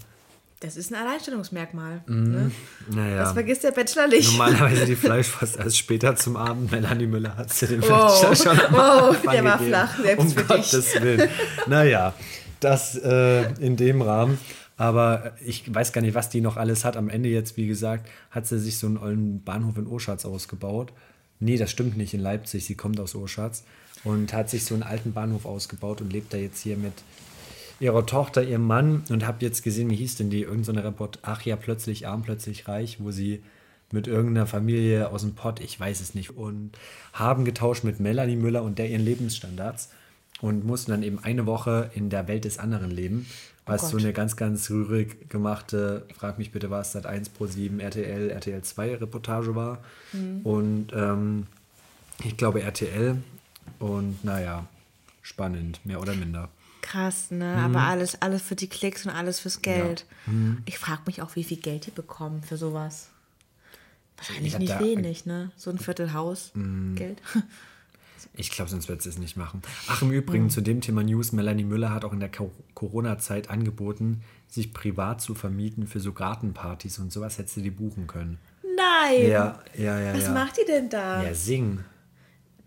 S1: das ist ein Alleinstellungsmerkmal. Mm, ne? naja. Das vergisst der Bachelor nicht.
S2: Normalerweise die Fleischwurst erst später zum Abend. Melanie Müller hat sie den Bachelor schon am oh, der war gegeben. flach, selbst um für Gottes dich. Willen. Naja, das äh, in dem Rahmen. Aber ich weiß gar nicht, was die noch alles hat. Am Ende jetzt, wie gesagt, hat sie sich so einen ollen Bahnhof in Oschatz ausgebaut. Nee, das stimmt nicht, in Leipzig. Sie kommt aus Oschatz. Und hat sich so einen alten Bahnhof ausgebaut und lebt da jetzt hier mit ihrer Tochter, ihrem Mann und habe jetzt gesehen, wie hieß denn die, irgendeine so Report, ach ja, plötzlich arm, plötzlich reich, wo sie mit irgendeiner Familie aus dem Pott, ich weiß es nicht, und haben getauscht mit Melanie Müller und der ihren Lebensstandards und mussten dann eben eine Woche in der Welt des anderen leben, was oh so eine ganz, ganz rührig gemachte, frag mich bitte, was Sat 1 Pro 7, RTL, RTL 2 Reportage war. Mhm. Und ähm, ich glaube RTL und naja, spannend, mehr oder minder.
S1: Krass, ne? Mhm. Aber alles, alles für die Klicks und alles fürs Geld. Ja. Mhm. Ich frage mich auch, wie viel Geld die bekommen für sowas. Wahrscheinlich nicht wenig, ne? So ein Viertelhaus mhm. Geld.
S2: Ich glaube, sonst wird sie es nicht machen. Ach, im Übrigen mhm. zu dem Thema News: Melanie Müller hat auch in der Corona-Zeit angeboten, sich privat zu vermieten für so Gartenpartys und sowas hätte sie die buchen können. Nein! Ja, ja, ja.
S1: Was
S2: ja.
S1: macht die denn da?
S2: Ja, singen.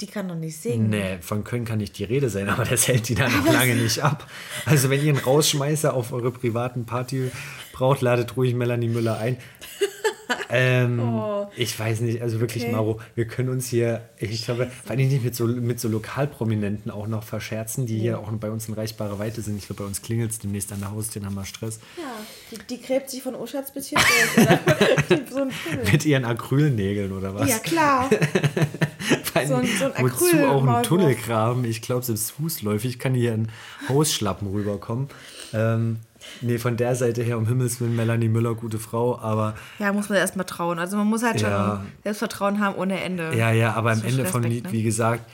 S1: Die kann doch nicht singen.
S2: Nee, von Können kann nicht die Rede sein, aber das hält die dann noch lange nicht ab. Also wenn ihr einen Rausschmeißer auf eure privaten Party braucht, ladet ruhig Melanie Müller ein. Ähm, oh. Ich weiß nicht, also wirklich, okay. Maro, wir können uns hier, ich glaube, vor allem nicht mit so, mit so Lokalprominenten auch noch verscherzen, die ja. hier auch bei uns in reichbarer Weite sind. Ich glaube, bei uns klingelt es demnächst an der Haustür, haben wir Stress.
S1: Ja, die, die gräbt sich von Oschatz bis hier
S2: so Mit ihren Acrylnägeln oder was? Ja, klar. so ein, so ein Wozu auch ein Tunnel graben? Ich glaube, selbst fußläufig kann hier ein Hausschlappen rüberkommen. Ähm, Nee, von der Seite her, um Himmels Willen, Melanie Müller, gute Frau, aber.
S1: Ja, muss man erstmal trauen. Also man muss halt schon ja, Selbstvertrauen haben ohne Ende.
S2: Ja, ja, aber am Ende vom Lied, ne? wie gesagt,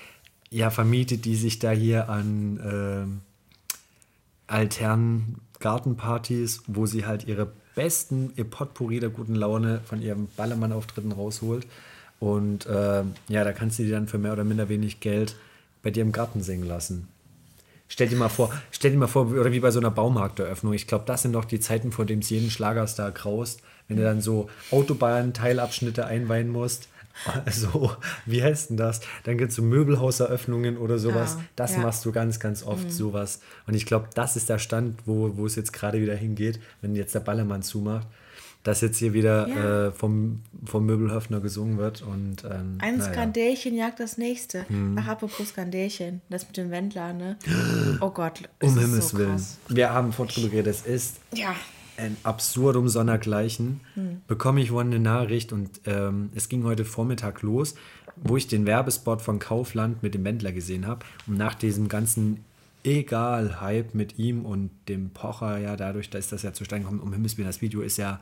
S2: ja, vermietet die sich da hier an äh, alternen Gartenpartys, wo sie halt ihre besten, ihr Potpourri der guten Laune von ihren Ballermann-Auftritten rausholt. Und äh, ja, da kannst du die dann für mehr oder minder wenig Geld bei dir im Garten singen lassen. Stell dir mal vor, stell dir mal vor, oder wie bei so einer Baumarkteröffnung. Ich glaube, das sind doch die Zeiten, vor denen es jeden Schlagerstar kraust, wenn du dann so Autobahn-Teilabschnitte einweihen musst. So, wie heißt denn das? Dann gibt es so Möbelhauseröffnungen oder sowas. Ah, das ja. machst du ganz, ganz oft, mhm. sowas. Und ich glaube, das ist der Stand, wo, wo es jetzt gerade wieder hingeht, wenn jetzt der Ballermann zumacht dass jetzt hier wieder ja. äh, vom, vom Möbelhöfner gesungen wird. Und, ähm,
S1: Ein naja. Skandälchen jagt das nächste. Hm. Ach, apropos Skandälchen, das mit dem Wendler, ne? Oh Gott.
S2: Um Himmels so Willen. Wir haben vorhin drüber geredet, es ist ja. ein absurdum Sondergleichen. Hm. Bekomme ich wohl eine Nachricht und ähm, es ging heute Vormittag los, wo ich den Werbespot von Kaufland mit dem Wendler gesehen habe. Und nach diesem ganzen egal Hype mit ihm und dem Pocher, ja, dadurch, dass das ja zustande kommt, um Himmels Willen, das Video ist ja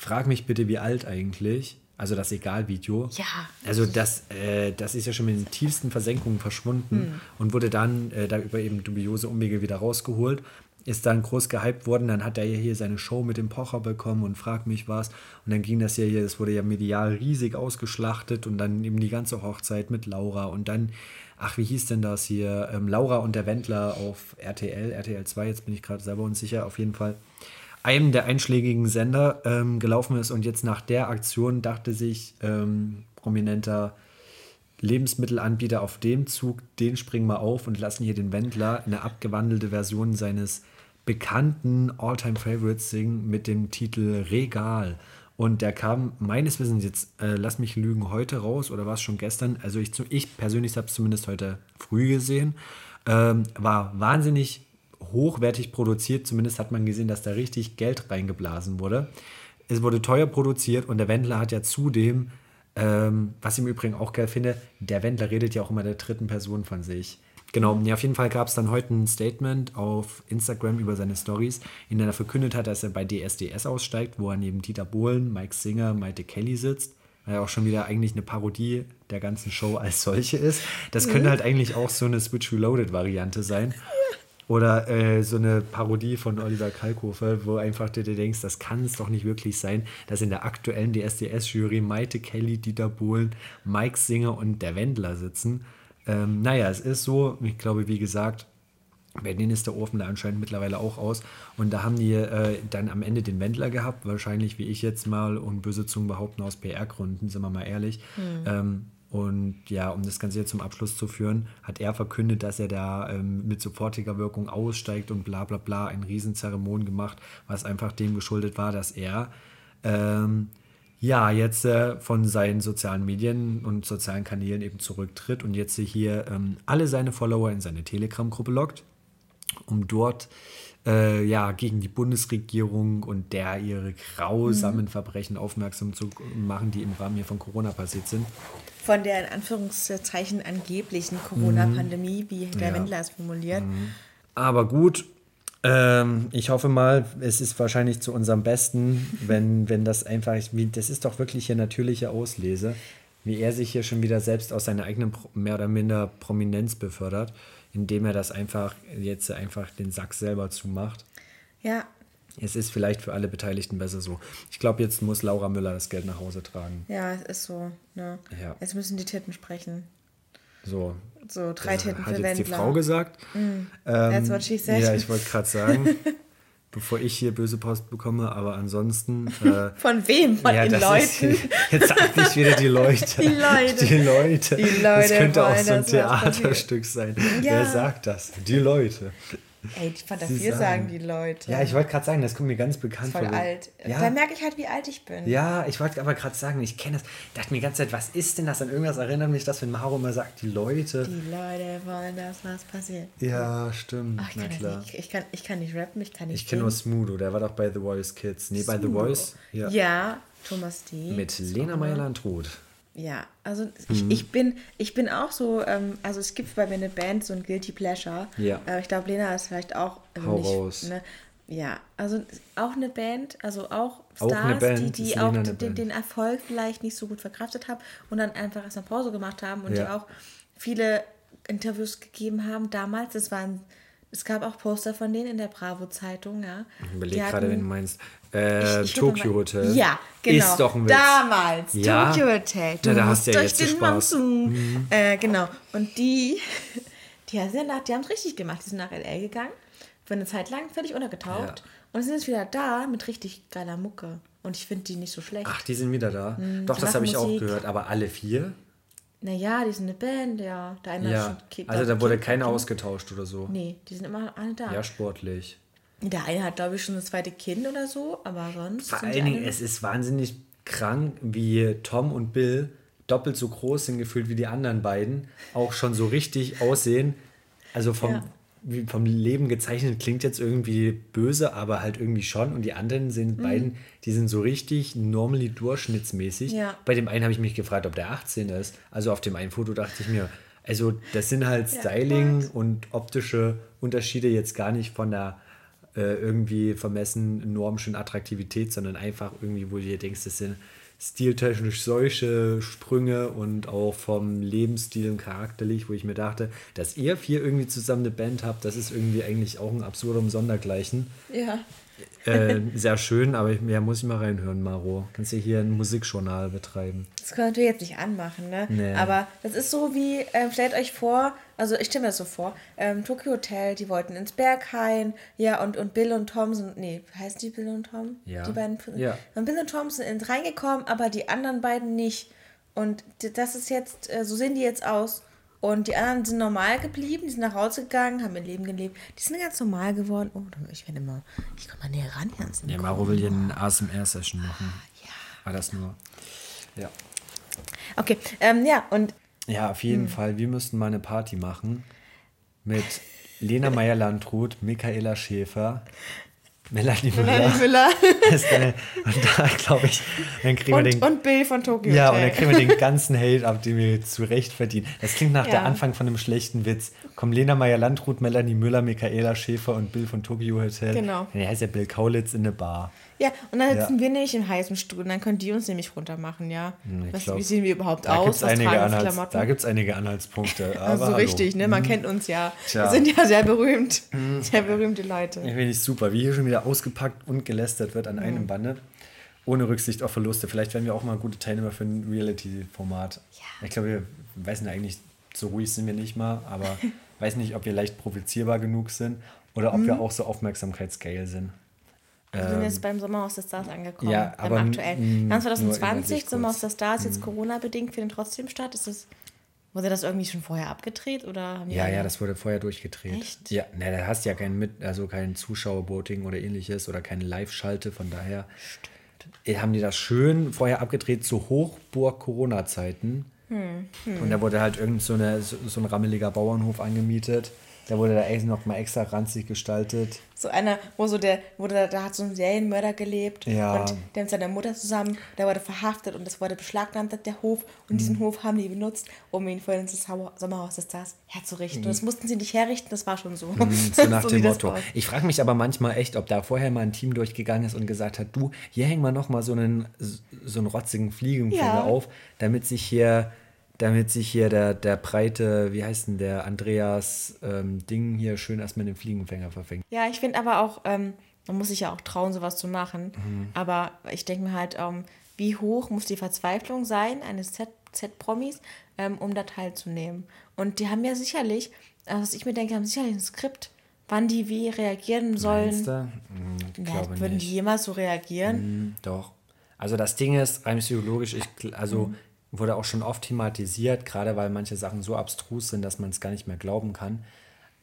S2: Frag mich bitte, wie alt eigentlich. Also das Egal-Video. Ja. Also das, äh, das ist ja schon mit den tiefsten Versenkungen verschwunden hm. und wurde dann äh, da über eben dubiose Umwege wieder rausgeholt. Ist dann groß gehypt worden, dann hat er ja hier seine Show mit dem Pocher bekommen und frag mich was. Und dann ging das ja hier, das wurde ja medial riesig ausgeschlachtet und dann eben die ganze Hochzeit mit Laura und dann, ach, wie hieß denn das hier? Ähm, Laura und der Wendler auf RTL, RTL 2, jetzt bin ich gerade selber unsicher, auf jeden Fall einem der einschlägigen Sender ähm, gelaufen ist und jetzt nach der Aktion dachte sich ähm, prominenter Lebensmittelanbieter auf dem Zug, den springen wir auf und lassen hier den Wendler eine abgewandelte Version seines bekannten All-Time-Favorites singen mit dem Titel Regal. Und der kam meines Wissens jetzt, äh, lass mich lügen, heute raus oder war es schon gestern? Also ich, ich persönlich habe es zumindest heute früh gesehen. Ähm, war wahnsinnig hochwertig produziert. Zumindest hat man gesehen, dass da richtig Geld reingeblasen wurde. Es wurde teuer produziert und der Wendler hat ja zudem, ähm, was ich im Übrigen auch geil finde, der Wendler redet ja auch immer der dritten Person von sich. Genau, ja, auf jeden Fall gab es dann heute ein Statement auf Instagram über seine Stories, in dem er verkündet hat, dass er bei DSDS aussteigt, wo er neben Dieter Bohlen, Mike Singer, Maite Kelly sitzt. Weil ja auch schon wieder eigentlich eine Parodie der ganzen Show als solche ist. Das könnte halt eigentlich auch so eine Switch Reloaded-Variante sein. Oder äh, so eine Parodie von Oliver Kalkofe, wo einfach du dir denkst, das kann es doch nicht wirklich sein, dass in der aktuellen DSDS-Jury Maite Kelly, Dieter Bohlen, Mike Singer und der Wendler sitzen. Ähm, naja, es ist so, ich glaube, wie gesagt, bei denen ist der Ofen da anscheinend mittlerweile auch aus. Und da haben die äh, dann am Ende den Wendler gehabt, wahrscheinlich wie ich jetzt mal und böse Zungen behaupten aus PR-Gründen, sind wir mal ehrlich. Mhm. Ähm, und ja, um das Ganze jetzt zum Abschluss zu führen, hat er verkündet, dass er da ähm, mit sofortiger Wirkung aussteigt und bla bla bla, ein Riesenzeremon gemacht, was einfach dem geschuldet war, dass er ähm, ja, jetzt äh, von seinen sozialen Medien und sozialen Kanälen eben zurücktritt und jetzt hier ähm, alle seine Follower in seine Telegram-Gruppe lockt, um dort äh, ja, gegen die Bundesregierung und der ihre grausamen mhm. Verbrechen aufmerksam zu machen, die im Rahmen hier von Corona passiert sind.
S1: Von der in Anführungszeichen angeblichen Corona-Pandemie, wie der ja. Wendler es formuliert. Mhm.
S2: Aber gut, ähm, ich hoffe mal, es ist wahrscheinlich zu unserem Besten, wenn, wenn das einfach, wie, das ist doch wirklich hier natürliche Auslese, wie er sich hier schon wieder selbst aus seiner eigenen mehr oder minder Prominenz befördert, indem er das einfach jetzt einfach den Sack selber zumacht. Ja. Es ist vielleicht für alle Beteiligten besser so. Ich glaube, jetzt muss Laura Müller das Geld nach Hause tragen.
S1: Ja, es ist so. Ne? Ja. Jetzt müssen die Titten sprechen.
S2: So. So drei Titten für Hat jetzt die Frau gesagt. Mm. Ähm, That's what she said. Ja, ich wollte gerade sagen, bevor ich hier böse Post bekomme, aber ansonsten. Äh,
S1: Von wem? Von ja, den Leuten?
S2: Ist, jetzt sag ich wieder die Leute. Die Leute. Die Leute. Die Leute das könnte auch so ein Theaterstück sein. Ja. Wer sagt das? Die Leute.
S1: Ey, die Fantasier sagen, sagen die Leute.
S2: Ja, ich wollte gerade sagen, das kommt mir ganz bekannt
S1: vor. Voll alt. Ja. Da merke ich halt, wie alt ich bin.
S2: Ja, ich wollte aber gerade sagen, ich kenne das. dachte mir die ganze Zeit, was ist denn das? An irgendwas erinnert mich das, wenn Maro immer sagt, die Leute.
S1: Die Leute wollen, dass was passiert.
S2: Ja, stimmt.
S1: Ach, ich, kann klar. Nicht. Ich, kann, ich kann nicht rappen, ich kann nicht
S2: Ich kenne nur Smudo, der war doch bei The Voice Kids. Nee, Smudo. bei The Voice.
S1: Ja, ja Thomas D.
S2: Mit Lena Meyer-Landrut.
S1: Ja, also mhm. ich, ich, bin, ich bin auch so, ähm, also es gibt bei mir eine Band, so ein Guilty Pleasure. Ja. Äh, ich glaube, Lena ist vielleicht auch. Also Hau nicht, raus. Ne, ja, also auch eine Band, also auch Stars, auch die, die auch den, den, Erfolg vielleicht nicht so gut verkraftet haben und dann einfach erst eine Pause gemacht haben und ja. die auch viele Interviews gegeben haben damals. Es waren es gab auch Poster von denen in der Bravo-Zeitung, ja.
S2: Ich überlege gerade, wenn du meinst. Äh, ich, ich Tokyo Hotel. Ja, genau. Ist doch ein Witz.
S1: Damals, ja? Tokyo Hotel. Du ja, da hast du ja jetzt den Spaß. Mhm. Äh, genau. Und die, die, die haben es richtig gemacht. Die sind nach L.A. gegangen, für eine Zeit lang völlig untergetaucht. Ja. Und sind jetzt wieder da mit richtig geiler Mucke. Und ich finde die nicht so schlecht.
S2: Ach, die sind wieder da? Mhm, doch, das habe ich auch gehört. Aber alle vier?
S1: Naja, die sind eine Band, ja.
S2: Der eine ja. Kind, also da wurde keiner ausgetauscht oder so.
S1: Nee, die sind immer alle da.
S2: Ja, sportlich.
S1: Der eine hat, glaube ich, schon das zweite Kind oder so, aber sonst.
S2: Vor allen Dingen, es ist wahnsinnig krank, wie Tom und Bill doppelt so groß sind gefühlt wie die anderen beiden, auch schon so richtig aussehen. Also vom, ja wie vom Leben gezeichnet, klingt jetzt irgendwie böse, aber halt irgendwie schon. Und die anderen sind mhm. beiden, die sind so richtig normally durchschnittsmäßig. Ja. Bei dem einen habe ich mich gefragt, ob der 18 ist. Also auf dem einen Foto dachte ich mir, also das sind halt Styling ja, und optische Unterschiede jetzt gar nicht von der äh, irgendwie vermessen normschen Attraktivität, sondern einfach irgendwie, wo du dir denkst, das sind stiltechnisch solche Sprünge und auch vom Lebensstil und charakterlich, wo ich mir dachte, dass ihr vier irgendwie zusammen eine Band habt, das ist irgendwie eigentlich auch ein absurdum Sondergleichen. Ja. Äh, sehr schön, aber ich, ja, muss ich mal reinhören, Maro. Kannst du hier ein Musikjournal betreiben.
S1: Das können wir jetzt nicht anmachen, ne? Nee. Aber das ist so wie, äh, stellt euch vor, also ich stelle mir das so vor, ähm, Tokyo Hotel, die wollten ins Berghain, ja, und, und Bill und Tom sind, nee, heißen die Bill und Tom? Ja. Die beiden, ja. Und Bill und Tom sind reingekommen, aber die anderen beiden nicht. Und das ist jetzt, äh, so sehen die jetzt aus. Und die anderen sind normal geblieben, die sind nach Hause gegangen, haben ihr Leben gelebt. Die sind ganz normal geworden. Oh, ich werde immer, ich komme mal näher ran hier ans
S2: Ja. Maro will hier eine ASMR-Session machen.
S1: Ja.
S2: War das nur. Ja.
S1: Okay, ähm, ja, und
S2: Ja, auf jeden
S1: Hm.
S2: Fall. Wir müssten mal eine Party machen mit Lena Meyer-Landrut, Michaela Schäfer, Melanie Müller.
S1: Melanie Müller
S2: eine, und da glaube ich, dann kriegen wir den.
S1: und, und Bill von Tokyo
S2: ja, und
S1: Hotel.
S2: dann kriegen wir den ganzen Hate ab, den wir zu Recht verdienen. Das klingt nach der
S1: Ja.
S2: Anfang von einem schlechten Witz. Kommen Lena Meyer-Landrut, Melanie Müller, Michaela Schäfer und Bill von Tokyo Hotel.
S1: Genau.
S2: Der heißt ja Bill Kaulitz in eine Bar.
S1: Ja, und dann
S2: Ja.
S1: sitzen wir nämlich im heißen Stuhl, dann können die uns nämlich runtermachen, ja.
S2: ich
S1: Was,
S2: glaub,
S1: wie sehen wir überhaupt
S2: Da gibt
S1: aus?
S2: es
S1: Was
S2: einige,
S1: tragen
S2: Anhalts, da gibt's einige Anhaltspunkte.
S1: also
S2: hallo.
S1: richtig, ne? Man kennt uns ja.
S2: Tja.
S1: Wir sind ja sehr berühmt. Sehr berühmte Leute.
S2: Ich finde ich super, wie hier schon wieder ausgepackt und gelästert wird an
S1: Mhm.
S2: einem Bande. Ohne Rücksicht auf Verluste. Vielleicht werden wir auch mal gute Teilnehmer für ein Reality-Format.
S1: Ja.
S2: Ich glaube, wir wissen eigentlich, so ruhig sind wir nicht mal, aber weiß nicht, ob wir leicht provozierbar genug sind oder ob wir
S1: Mhm.
S2: auch so aufmerksamkeitsgeil sind.
S1: Wir sind jetzt beim Sommerhaus der Stars angekommen.
S2: Ähm, ja,
S1: beim aktuellen.
S2: nur
S1: 2020,
S2: inhaltlich
S1: Sommerhaus
S2: kurz.
S1: der Stars, jetzt Corona-bedingt findet trotzdem statt. Ist das, wurde das irgendwie schon vorher abgedreht? Oder
S2: Ja, ja, das wurde vorher durchgedreht.
S1: Echt?
S2: Ja, ne, da hast du ja kein mit, also kein Zuschauerboating oder ähnliches oder keine Live-Schalte, von daher äh, haben die das schön vorher abgedreht zu Hochburg-Corona-Zeiten.
S1: Hm,
S2: Und da wurde halt irgend so, eine, so, so ein rammeliger Bauernhof angemietet. Da wurde da echt noch mal extra ranzig gestaltet.
S1: So einer, wo so der, wo da, da hat so ein Serienmörder gelebt
S2: Ja.
S1: und der mit seiner Mutter zusammen, der wurde verhaftet und das wurde beschlagnahmt, der Hof. Und
S2: Mhm.
S1: diesen Hof haben die benutzt, um ihn vorhin ins Sommerhaus des Stars herzurichten. Und das mussten sie nicht herrichten, das war schon so.
S2: Mhm, So nach dem
S1: sieht das
S2: Motto. Ich frage mich aber manchmal echt, ob da vorher mal ein Team durchgegangen ist und gesagt hat, du, hier hängen wir noch mal so einen, so einen rotzigen Fliegenfänger
S1: Ja.
S2: auf, damit sich hier, damit sich hier der, der breite, wie heißt denn der, Andreas ähm, Ding hier schön erstmal in den Fliegenfänger verfängt.
S1: Ja, ich finde aber auch, ähm, man muss sich ja auch trauen, sowas zu machen.
S2: Mhm.
S1: Aber ich denke mir halt, ähm, wie hoch muss die Verzweiflung sein eines Z-Promis, ähm, um da teilzunehmen? Und die haben ja sicherlich, also was ich mir denke, haben sicherlich ein Skript, wann die wie reagieren sollen.
S2: Meinst du? Hm,
S1: Ja, würden
S2: nicht.
S1: die jemals so reagieren?
S2: Hm, Doch. Also das Ding ist, rein psychologisch, ich, also
S1: Mhm.
S2: Wurde auch schon oft thematisiert, gerade weil manche Sachen so abstrus sind, dass man es gar nicht mehr glauben kann.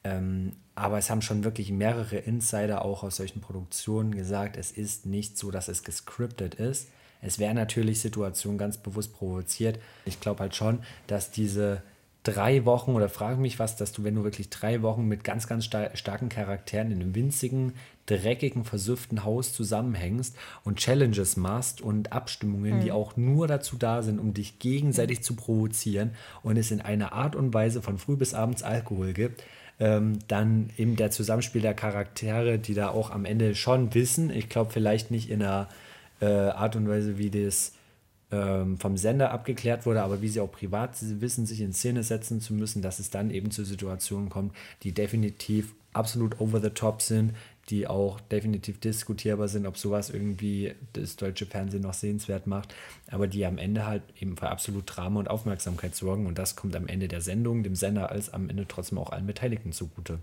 S2: Ähm, aber es haben schon wirklich mehrere Insider auch aus solchen Produktionen gesagt, es ist nicht so, dass es gescriptet ist. Es werden natürlich Situationen ganz bewusst provoziert. Ich glaube halt schon, dass diese drei Wochen oder frage mich was, dass du, wenn du wirklich drei Wochen mit ganz, ganz sta starken Charakteren in einem winzigen, dreckigen, versüfften Haus zusammenhängst und Challenges machst und Abstimmungen, die auch nur dazu da sind, um dich gegenseitig zu provozieren und es in einer Art und Weise von früh bis abends Alkohol gibt, ähm, dann eben der Zusammenspiel der Charaktere, die da auch am Ende schon wissen, ich glaube vielleicht nicht in einer äh, Art und Weise, wie das ähm, vom Sender abgeklärt wurde, aber wie sie auch privat wissen, sich in Szene setzen zu müssen, dass es dann eben zu Situationen kommt, die definitiv absolut over the top sind, die auch definitiv diskutierbar sind, ob sowas irgendwie das deutsche Fernsehen noch sehenswert macht, aber die am Ende halt eben für absolut Drama und Aufmerksamkeit sorgen und das kommt am Ende der Sendung, dem Sender, als am Ende trotzdem auch allen Beteiligten zugute.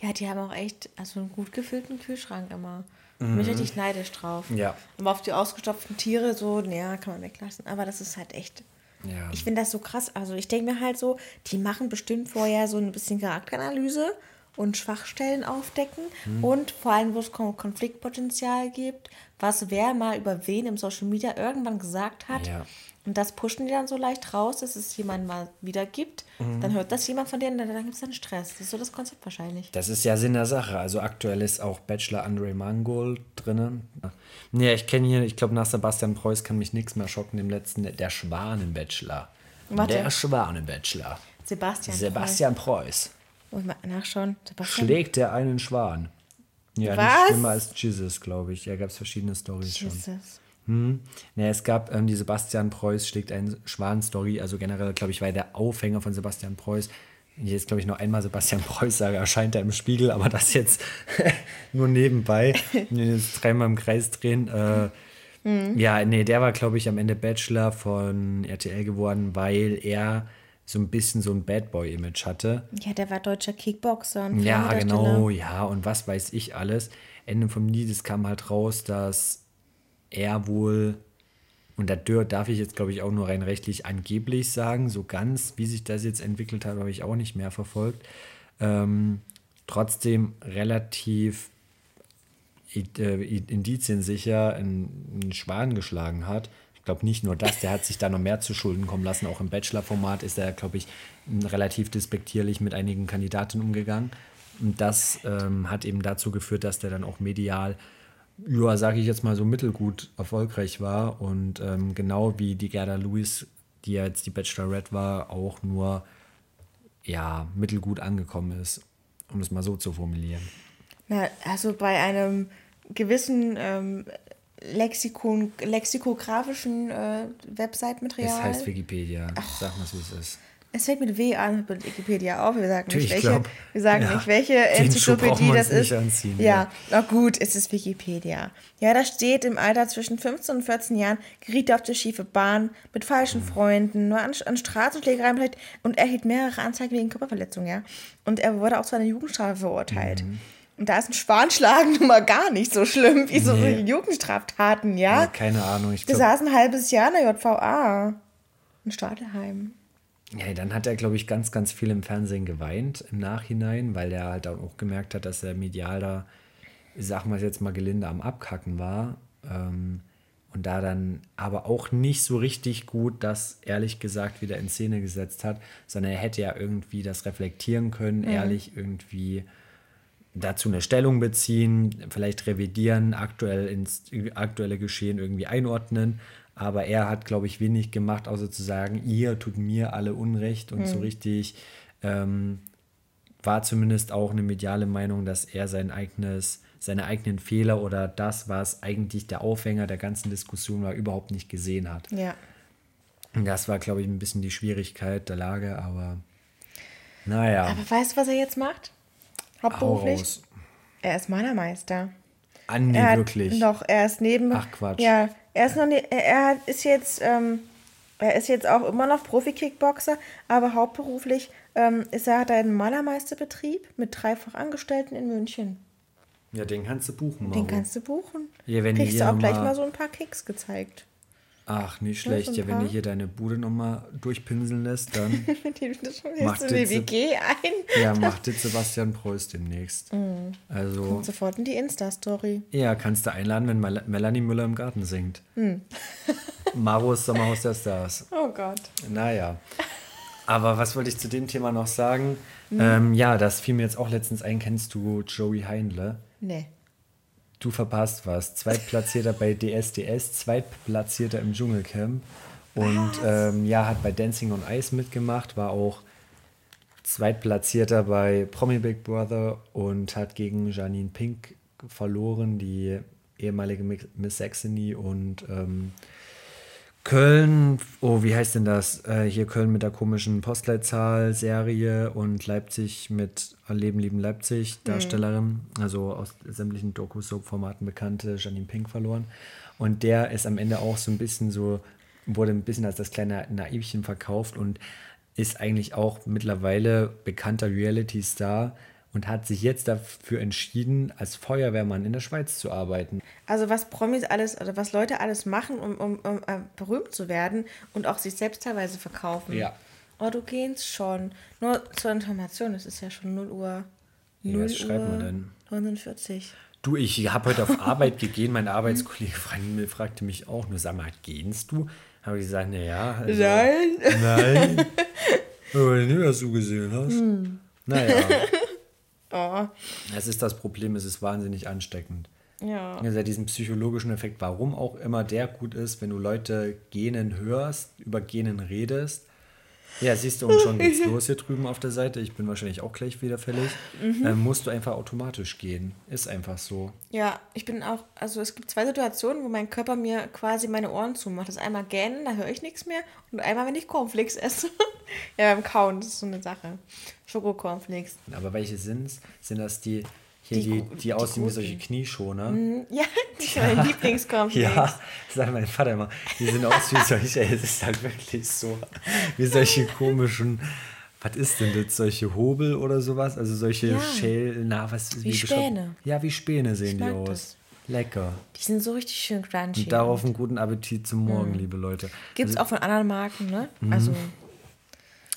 S1: Ja, die haben auch echt also einen gut gefüllten Kühlschrank immer. Bin ich richtig neidisch drauf.
S2: Mhm. Ja.
S1: Aber auf die ausgestopften Tiere so, naja, kann man weglassen. Aber das ist halt echt.
S2: Ja.
S1: Ich finde das so krass. Also ich denke mir halt so, die machen bestimmt vorher so ein bisschen Charakteranalyse und Schwachstellen aufdecken
S2: Mhm.
S1: und vor allem, wo es Kon Konfliktpotenzial gibt, was wer mal über wen im Social Media irgendwann gesagt hat.
S2: Ja.
S1: Und das pushen die dann so leicht raus, dass es jemand mal wieder gibt.
S2: Mhm.
S1: Dann hört das jemand von denen, dann, dann gibt es dann Stress. Das ist so das Konzept wahrscheinlich.
S2: Das ist ja Sinn der Sache. Also aktuell ist auch Bachelor Andre Mangold drinnen. Ja, ich kenne hier, ich glaube nach Sebastian Preuß kann mich nichts mehr schocken, dem letzten, der Schwanenbachelor. Der Schwanenbachelor.
S1: Sebastian.
S2: Sebastian Preuß.
S1: Muss ich mal nachschauen. Sebastian.
S2: Schlägt er einen Schwan? Ja,
S1: Was?
S2: nicht schlimmer als Jesus, glaube ich. Ja, gab es verschiedene Stories schon.
S1: Jesus.
S2: Hm. Ja, es gab ähm, die Sebastian Preuß schlägt einen Schwan-Story. Also generell, glaube ich, war der Aufhänger von Sebastian Preuß. Wenn ich jetzt, glaube ich, noch einmal Sebastian Preuß sage, erscheint er im Spiegel, aber das jetzt nur nebenbei. Jetzt dreimal im Kreis drehen. Äh, Ja, nee, der war, glaube ich, am Ende Bachelor von RTL geworden, weil er so ein bisschen so ein Bad Boy-Image hatte.
S1: Ja, der war deutscher Kickboxer und
S2: Ja, genau, ja, und was weiß ich alles. Ende vom Lied, es kam halt raus, dass er wohl und da darf ich jetzt, glaube ich, auch nur rein rechtlich angeblich sagen, so ganz, wie sich das jetzt entwickelt hat, habe ich auch nicht mehr verfolgt. Ähm, trotzdem relativ äh, i- indiziensicher einen, einen Schwan geschlagen hat. Ich glaube nicht nur das, der hat sich da noch mehr zu Schulden kommen lassen. Auch im Bachelor-Format ist er, glaube ich, relativ despektierlich mit einigen Kandidaten umgegangen. Und das ähm, hat eben dazu geführt, dass der dann auch medial, ja, sage ich jetzt mal so mittelgut erfolgreich war. Und ähm, genau wie die Gerda Lewis, die ja jetzt die Bachelorette war, auch nur ja, mittelgut angekommen ist, um es mal so zu formulieren.
S1: Na, also bei einem gewissen ähm, Lexikon, lexikografischen äh, Website-Material.
S2: Es heißt Wikipedia. Sag mal, wie es ist.
S1: Es fängt mit W an mit Wikipedia auf. Wir sagen nicht,
S2: Ich
S1: welche,
S2: glaub,
S1: wir sagen
S2: ja,
S1: nicht, welche Enzyklopädie das ist.
S2: anziehen,
S1: ja,
S2: ja.
S1: na gut, es ist Wikipedia. Ja, da steht im Alter zwischen 15 und 14 Jahren geriet er auf die schiefe Bahn mit falschen
S2: Mhm.
S1: Freunden, nur an, an Straßenschlägereien vielleicht und erhielt mehrere Anzeigen wegen Körperverletzung, ja. Und er wurde auch zu einer Jugendstrafe verurteilt.
S2: Mhm.
S1: Und da ist ein Schwanschlagen nun mal gar nicht so schlimm wie so
S2: Nee.
S1: Jugendstraftaten, ja.
S2: Ja, keine Ahnung. Ich
S1: Der saß ein halbes Jahr in der JVA. In Stadelheim.
S2: ja, dann hat er, glaube ich, ganz, ganz viel im Fernsehen geweint im Nachhinein, weil er halt auch gemerkt hat, dass er medial da, sagen wir es jetzt mal gelinde, am Abkacken war. Ähm, und da dann aber auch nicht so richtig gut das ehrlich gesagt wieder in Szene gesetzt hat, sondern er hätte ja irgendwie das reflektieren können, ehrlich irgendwie dazu eine Stellung beziehen, vielleicht revidieren, aktuell ins aktuelle Geschehen irgendwie einordnen. Aber er hat, glaube ich, wenig gemacht, außer zu sagen, ihr tut mir alle Unrecht und so richtig ähm, war zumindest auch eine mediale Meinung, dass er sein eigenes, seine eigenen Fehler oder das, was eigentlich der Aufhänger der ganzen Diskussion war, überhaupt nicht gesehen hat.
S1: Ja.
S2: Und das war, glaube ich, ein bisschen die Schwierigkeit der Lage, aber naja,
S1: Aber weißt du, was er jetzt macht?
S2: Hau
S1: Hauptberuflich?
S2: raus.
S1: Er ist Malermeister.
S2: Ah, nee,
S1: er
S2: wirklich.
S1: Doch, er ist neben.
S2: Ach, Quatsch.
S1: Ja, er ist noch nie, er, ist jetzt, ähm, er ist jetzt auch immer noch Profi-Kickboxer, aber hauptberuflich ähm, ist er, hat er einen Malermeisterbetrieb mit dreifach Angestellten in München.
S2: Ja, den kannst du buchen,
S1: Den
S2: Maro.
S1: kannst du buchen.
S2: Ja, wenn
S1: Kriegst du auch gleich
S2: mal
S1: so ein paar Kicks gezeigt.
S2: Ach, nicht schlecht. Ja, wenn du hier deine Bude nochmal durchpinseln lässt, dann Macht
S1: in die
S2: jetzt-
S1: WG ein.
S2: ja, macht jetzt Sebastian Preuß demnächst.
S1: Mhm.
S2: Also,
S1: Und sofort in die Insta-Story.
S2: ja, kannst du einladen, wenn Mel Melanie Müller im Garten singt.
S1: Hm.
S2: Maros Sommerhaus der Stars.
S1: Oh Gott.
S2: Naja. Aber was wollte ich zu dem Thema noch sagen?
S1: Mhm.
S2: Ähm, ja, das fiel mir jetzt auch letztens ein. Kennst du Joey Heindle?
S1: Nee.
S2: Du verpasst was. Zweitplatzierter bei DSDS, Zweitplatzierter im Dschungelcamp. Und ähm, ja, hat bei Dancing on Ice mitgemacht, war auch Zweitplatzierter bei Promi Big Brother und hat gegen Janine Pink verloren, die ehemalige Mi- Miss Saxony und ähm, Köln, oh, wie heißt denn das? Äh, hier Köln mit der komischen Postleitzahl-Serie und Leipzig mit Leben, lieben Leipzig, Darstellerin, also aus sämtlichen Doku-Soap-Formaten bekannte, Janine Pink verloren. Und der ist am Ende auch so ein bisschen so, wurde ein bisschen als das kleine Naivchen verkauft und ist eigentlich auch mittlerweile bekannter Reality-Star und hat sich jetzt dafür entschieden, als Feuerwehrmann in der Schweiz zu arbeiten.
S1: Also was Promis alles oder was Leute alles machen, um, um, um äh, berühmt zu werden und auch sich selbst teilweise verkaufen.
S2: Ja.
S1: Oh, du gehst schon. Nur zur Information, es ist ja schon 0 Uhr. 0
S2: was schreibt man
S1: Uhr
S2: denn?
S1: 49.
S2: Du, ich habe heute auf Arbeit gegeben. Mein Arbeitskollege fragte, fragte mich auch nur, sag mal, gehst du? Habe ich gesagt, naja. Also,
S1: Nein.
S2: Nein. Aber nicht, was du gesehen hast. Naja,
S1: Oh,
S2: das ist das Problem, es ist wahnsinnig ansteckend.
S1: ja.
S2: Also diesen psychologischen Effekt, warum auch immer der gut ist, wenn du Leute gähnen hörst, über Gähnen redest. Ja, siehst du, und schon geht's los hier drüben auf der Seite. Ich bin wahrscheinlich auch gleich wieder fällig. Ähm, musst du einfach automatisch gehen. Ist einfach so.
S1: Ja, ich bin auch, also es gibt zwei Situationen, wo mein Körper mir quasi meine Ohren zumacht. Das ist einmal gähnen, da höre ich nichts mehr. Und einmal, wenn ich Cornflakes esse. ja, beim Kauen, das ist so eine Sache. Schoko-Cornflakes.
S2: Aber welche sind's? Sind das die hier,
S1: Die
S2: die, die,
S1: die
S2: aussehen wie solche. Knieschoner?
S1: Ja, die sind meine Lieblingscornflakes.
S2: Ja, sagt mein Vater immer. Die sind aus wie solche, es ist halt wirklich so, wie solche komischen, was ist denn das, solche Hobel oder sowas? Also solche
S1: Ja.
S2: Schäl, na, was
S1: Wie
S2: beschreibt-
S1: Späne.
S2: Ja, wie Späne sehen die aus.
S1: das.
S2: Lecker.
S1: Die sind so richtig schön crunchy.
S2: Und darauf einen guten Appetit zum Morgen,
S1: Mhm.
S2: liebe Leute.
S1: Gibt es
S2: Also,
S1: auch von anderen Marken, ne?
S2: Mhm.
S1: Also,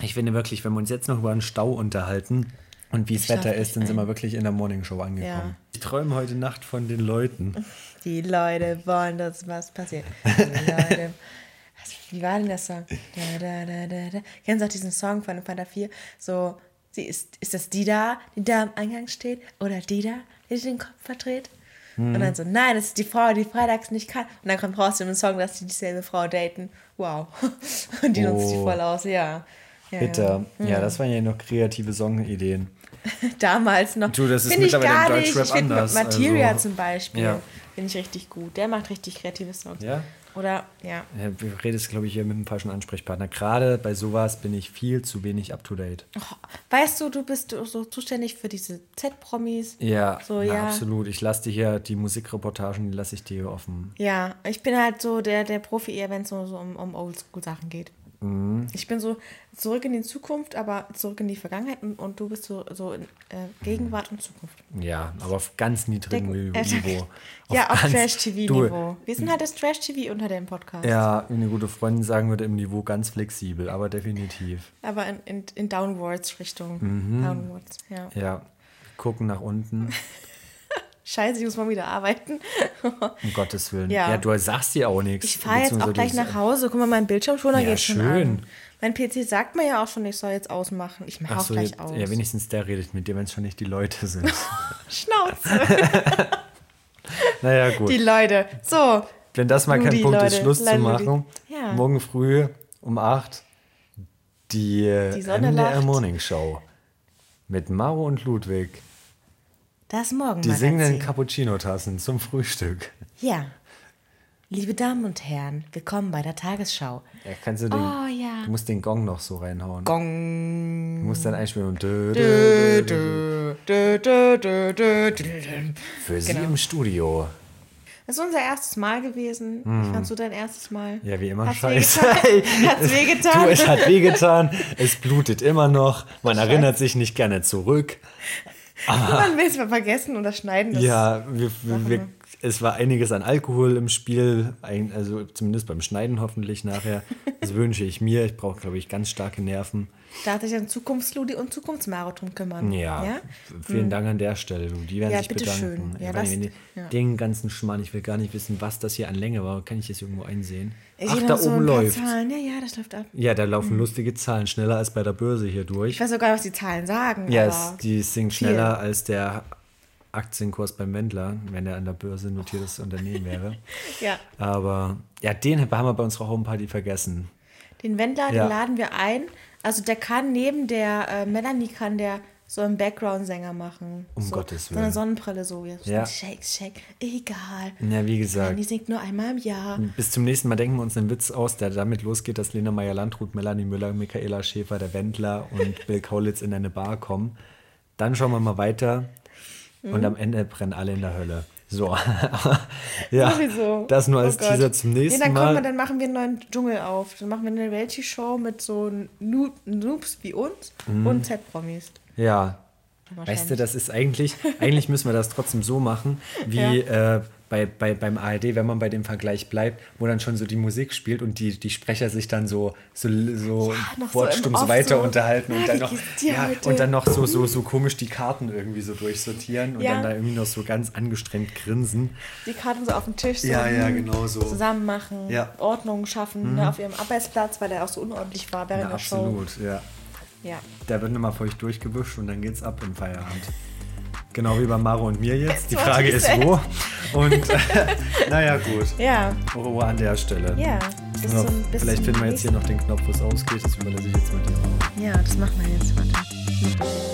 S2: ich finde wirklich, wenn wir uns jetzt noch über einen Stau unterhalten und wie
S1: schlaf
S2: Wetter ist, dann sind wir wirklich in der Morningshow angekommen.
S1: Ja.
S2: Ich träume heute Nacht von den Leuten.
S1: die Leute wollen, dass was passiert. Die Leute. Was, wie war denn der Song? Da, da, da, da, da. Kennst du auch diesen Song von Fanta 4? So, sie ist, ist das die da, die da am Eingang steht? Oder die da, die den Kopf verdreht?
S2: Mhm.
S1: Und dann so, nein, das ist die Frau, die freitags nicht kann. Und dann kommt trotzdem ein Song, dass die dieselbe Frau daten. Wow. Und die nutzt die
S2: Oh.
S1: voll aus, ja. ja
S2: Bitter.
S1: Ja.
S2: Ja, das waren ja noch kreative Songideen.
S1: Damals noch.
S2: Du, das ist
S1: Find ich
S2: mittlerweile
S1: gar
S2: im
S1: nicht.
S2: Deutschrap
S1: Ich finde
S2: anders,
S1: Materia
S2: also-
S1: zum Beispiel.
S2: Ja.
S1: Finde ich richtig gut. Der macht richtig kreative Songs.
S2: Ja?
S1: Oder, ja.
S2: Ja, Du redest, glaube ich, hier mit dem falschen Ansprechpartner. Gerade bei sowas bin ich viel zu wenig up to date.
S1: Oh, weißt du, du bist so zuständig für diese Z-Promis.
S2: Ja,
S1: So,
S2: na,
S1: ja.
S2: absolut. Ich lasse dir hier die Musikreportagen, die lasse ich dir offen.
S1: Ja, ich bin halt so der, der Profi eher, wenn es so, so um, um Oldschool-Sachen geht.
S2: Mhm.
S1: Ich bin so zurück in die Zukunft, aber zurück in die Vergangenheit und, und du bist so, so in äh, Gegenwart und Zukunft.
S2: Ja, aber auf ganz niedrigem Niveau.
S1: äh, ja, auf Trash-TV-Niveau. Wir sind halt das Trash-TV unter dem Podcast.
S2: Ja, wie eine gute Freundin sagen würde, im Niveau ganz flexibel, aber definitiv.
S1: Aber in, in, in Downwards-Richtung.
S2: Mhm.
S1: Downwards, ja.
S2: Ja, gucken nach unten,
S1: Scheiße, ich muss mal wieder arbeiten.
S2: um Gottes Willen.
S1: Ja.
S2: Ja, du sagst dir auch nichts.
S1: Ich fahre jetzt auch gleich nach Hause. Guck mal, mein Bildschirmschoner
S2: Ja,
S1: geht schon
S2: schön.
S1: an. Mein PC sagt mir ja auch schon, ich soll jetzt ausmachen. Ich mache
S2: Ach
S1: auch
S2: so,
S1: gleich aus.
S2: ja, wenigstens der redet mit dir, wenn es schon nicht die Leute sind.
S1: Schnauze.
S2: naja, gut.
S1: Die Leute. So,
S2: Wenn das mal kein Punkt ist,
S1: Leute.
S2: Schluss zu
S1: Leute, Ludi.
S2: machen.
S1: Ja.
S2: Morgen früh um 8 die,
S1: Die
S2: MDR. Morning Show. Mit Maro und Ludwig.
S1: Das Morgenmagazin.
S2: Die singenden Cappuccino-Tassen zum Frühstück.
S1: Ja. Liebe Damen und Herren, willkommen bei der Tagesschau.
S2: Ja, kannst du den,
S1: oh, ja.
S2: Du musst den Gong noch so reinhauen.
S1: Gong.
S2: Du musst dann einspielen und... Dö,
S1: dö,
S2: Für
S1: genau.
S2: Sie im Studio.
S1: Das ist unser erstes Mal gewesen. Hm. Mm. Wie fandst du dein erstes Mal?
S2: Ja, wie immer,
S1: hat's
S2: scheiße.
S1: Wehgetan? hat's wehgetan?
S2: Du, es hat wehgetan. Es blutet immer noch. Man Scheiß. erinnert sich nicht gerne zurück.
S1: Man will es mal vergessen oder schneiden. Das
S2: Ja, wir, wir, wir, es war einiges an Alkohol im Spiel, ein- also zumindest beim Schneiden hoffentlich nachher. Das wünsche ich mir. Ich brauche, glaube ich, ganz starke Nerven.
S1: darf sich an Zukunftsludi und Zukunftsmarathon kümmern.
S2: Ja,
S1: ja?
S2: vielen Dank an der Stelle. Die werden
S1: Ja,
S2: sich
S1: bitteschön.
S2: bedanken.
S1: Ja,
S2: Weil
S1: das-
S2: den,
S1: ja.
S2: den ganzen Schmarrn, ich will gar nicht wissen, was das hier an Länge war. Kann ich das irgendwo einsehen?
S1: Ich
S2: Ach, da
S1: so
S2: oben läuft.
S1: Zahlen. Ja, ja, das läuft ab.
S2: Ja, da laufen lustige Zahlen, schneller als bei der Börse hier durch.
S1: Ich weiß sogar, was die Zahlen sagen.
S2: Ja,
S1: aber
S2: es, die sind
S1: viel.
S2: schneller als der Aktienkurs beim Wendler, wenn er an der Börse notiertes Unternehmen wäre.
S1: ja.
S2: Aber ja, den haben wir bei unserer Homeparty vergessen.
S1: Den Wendler,
S2: Ja.
S1: den laden wir ein. Also der kann neben der äh, Melanie kann der so einen Background-Sänger machen.
S2: Um
S1: so,
S2: Gottes
S1: So eine
S2: Willen.
S1: Sonnenbrille so. Ja.
S2: Ja.
S1: Shake, shake. Egal.
S2: Ja, wie gesagt,
S1: Die singt nur einmal im Jahr.
S2: bis zum nächsten Mal denken wir uns einen Witz aus, der damit losgeht, dass Lena Meyer-Landrut, Melanie Müller, Michaela Schäfer, der Wendler und Bill Kaulitz in eine Bar kommen. Dann schauen wir mal weiter und am Ende brennen alle in der Hölle. So. ja,
S1: Sowieso.
S2: das nur
S1: Oh
S2: als
S1: Gott.
S2: Teaser zum
S1: Nee,
S2: nächsten
S1: dann, kommen wir,
S2: Mal.
S1: dann machen wir einen neuen Dschungel auf. Dann machen wir eine Reality-Show mit so Noobs wie uns
S2: Mhm.
S1: und Z-Promis.
S2: Ja. Weißt du, das ist eigentlich, eigentlich müssen wir das trotzdem so machen, wie äh, bei, bei, beim ARD, wenn man bei dem Vergleich bleibt, wo dann schon so die Musik spielt und die, die Sprecher sich dann so, so, so
S1: so
S2: wortstumm so
S1: Off
S2: weiter
S1: so,
S2: unterhalten
S1: "Na,
S2: und dann noch, ja,
S1: heute?"
S2: und dann noch so, so, so komisch die Karten irgendwie so durchsortieren und
S1: Ja.
S2: dann da irgendwie noch so ganz angestrengt grinsen.
S1: Die Karten so auf dem Tisch so
S2: Ja, ja,
S1: hm,
S2: genau so.
S1: zusammen machen,
S2: Ja. Mhm.
S1: Ordnung schaffen ne, auf ihrem Arbeitsplatz, weil der auch so unordentlich war während
S2: Ja,
S1: der Show.
S2: absolut, ja.
S1: Ja.
S2: Da wird nochmal feucht durchgewischt und dann geht's ab im Feierabend. Genau wie bei Maro und mir jetzt. Die
S1: what
S2: Frage ist
S1: said.
S2: wo. Und äh, naja, gut.
S1: Ja,
S2: Ruhe an der Stelle.
S1: ja. Bis bis
S2: vielleicht finden wir jetzt hier noch den Knopf, wo es ausgeht. Das überlasse ich jetzt mal dir.
S1: Ja, das machen wir jetzt. Warte.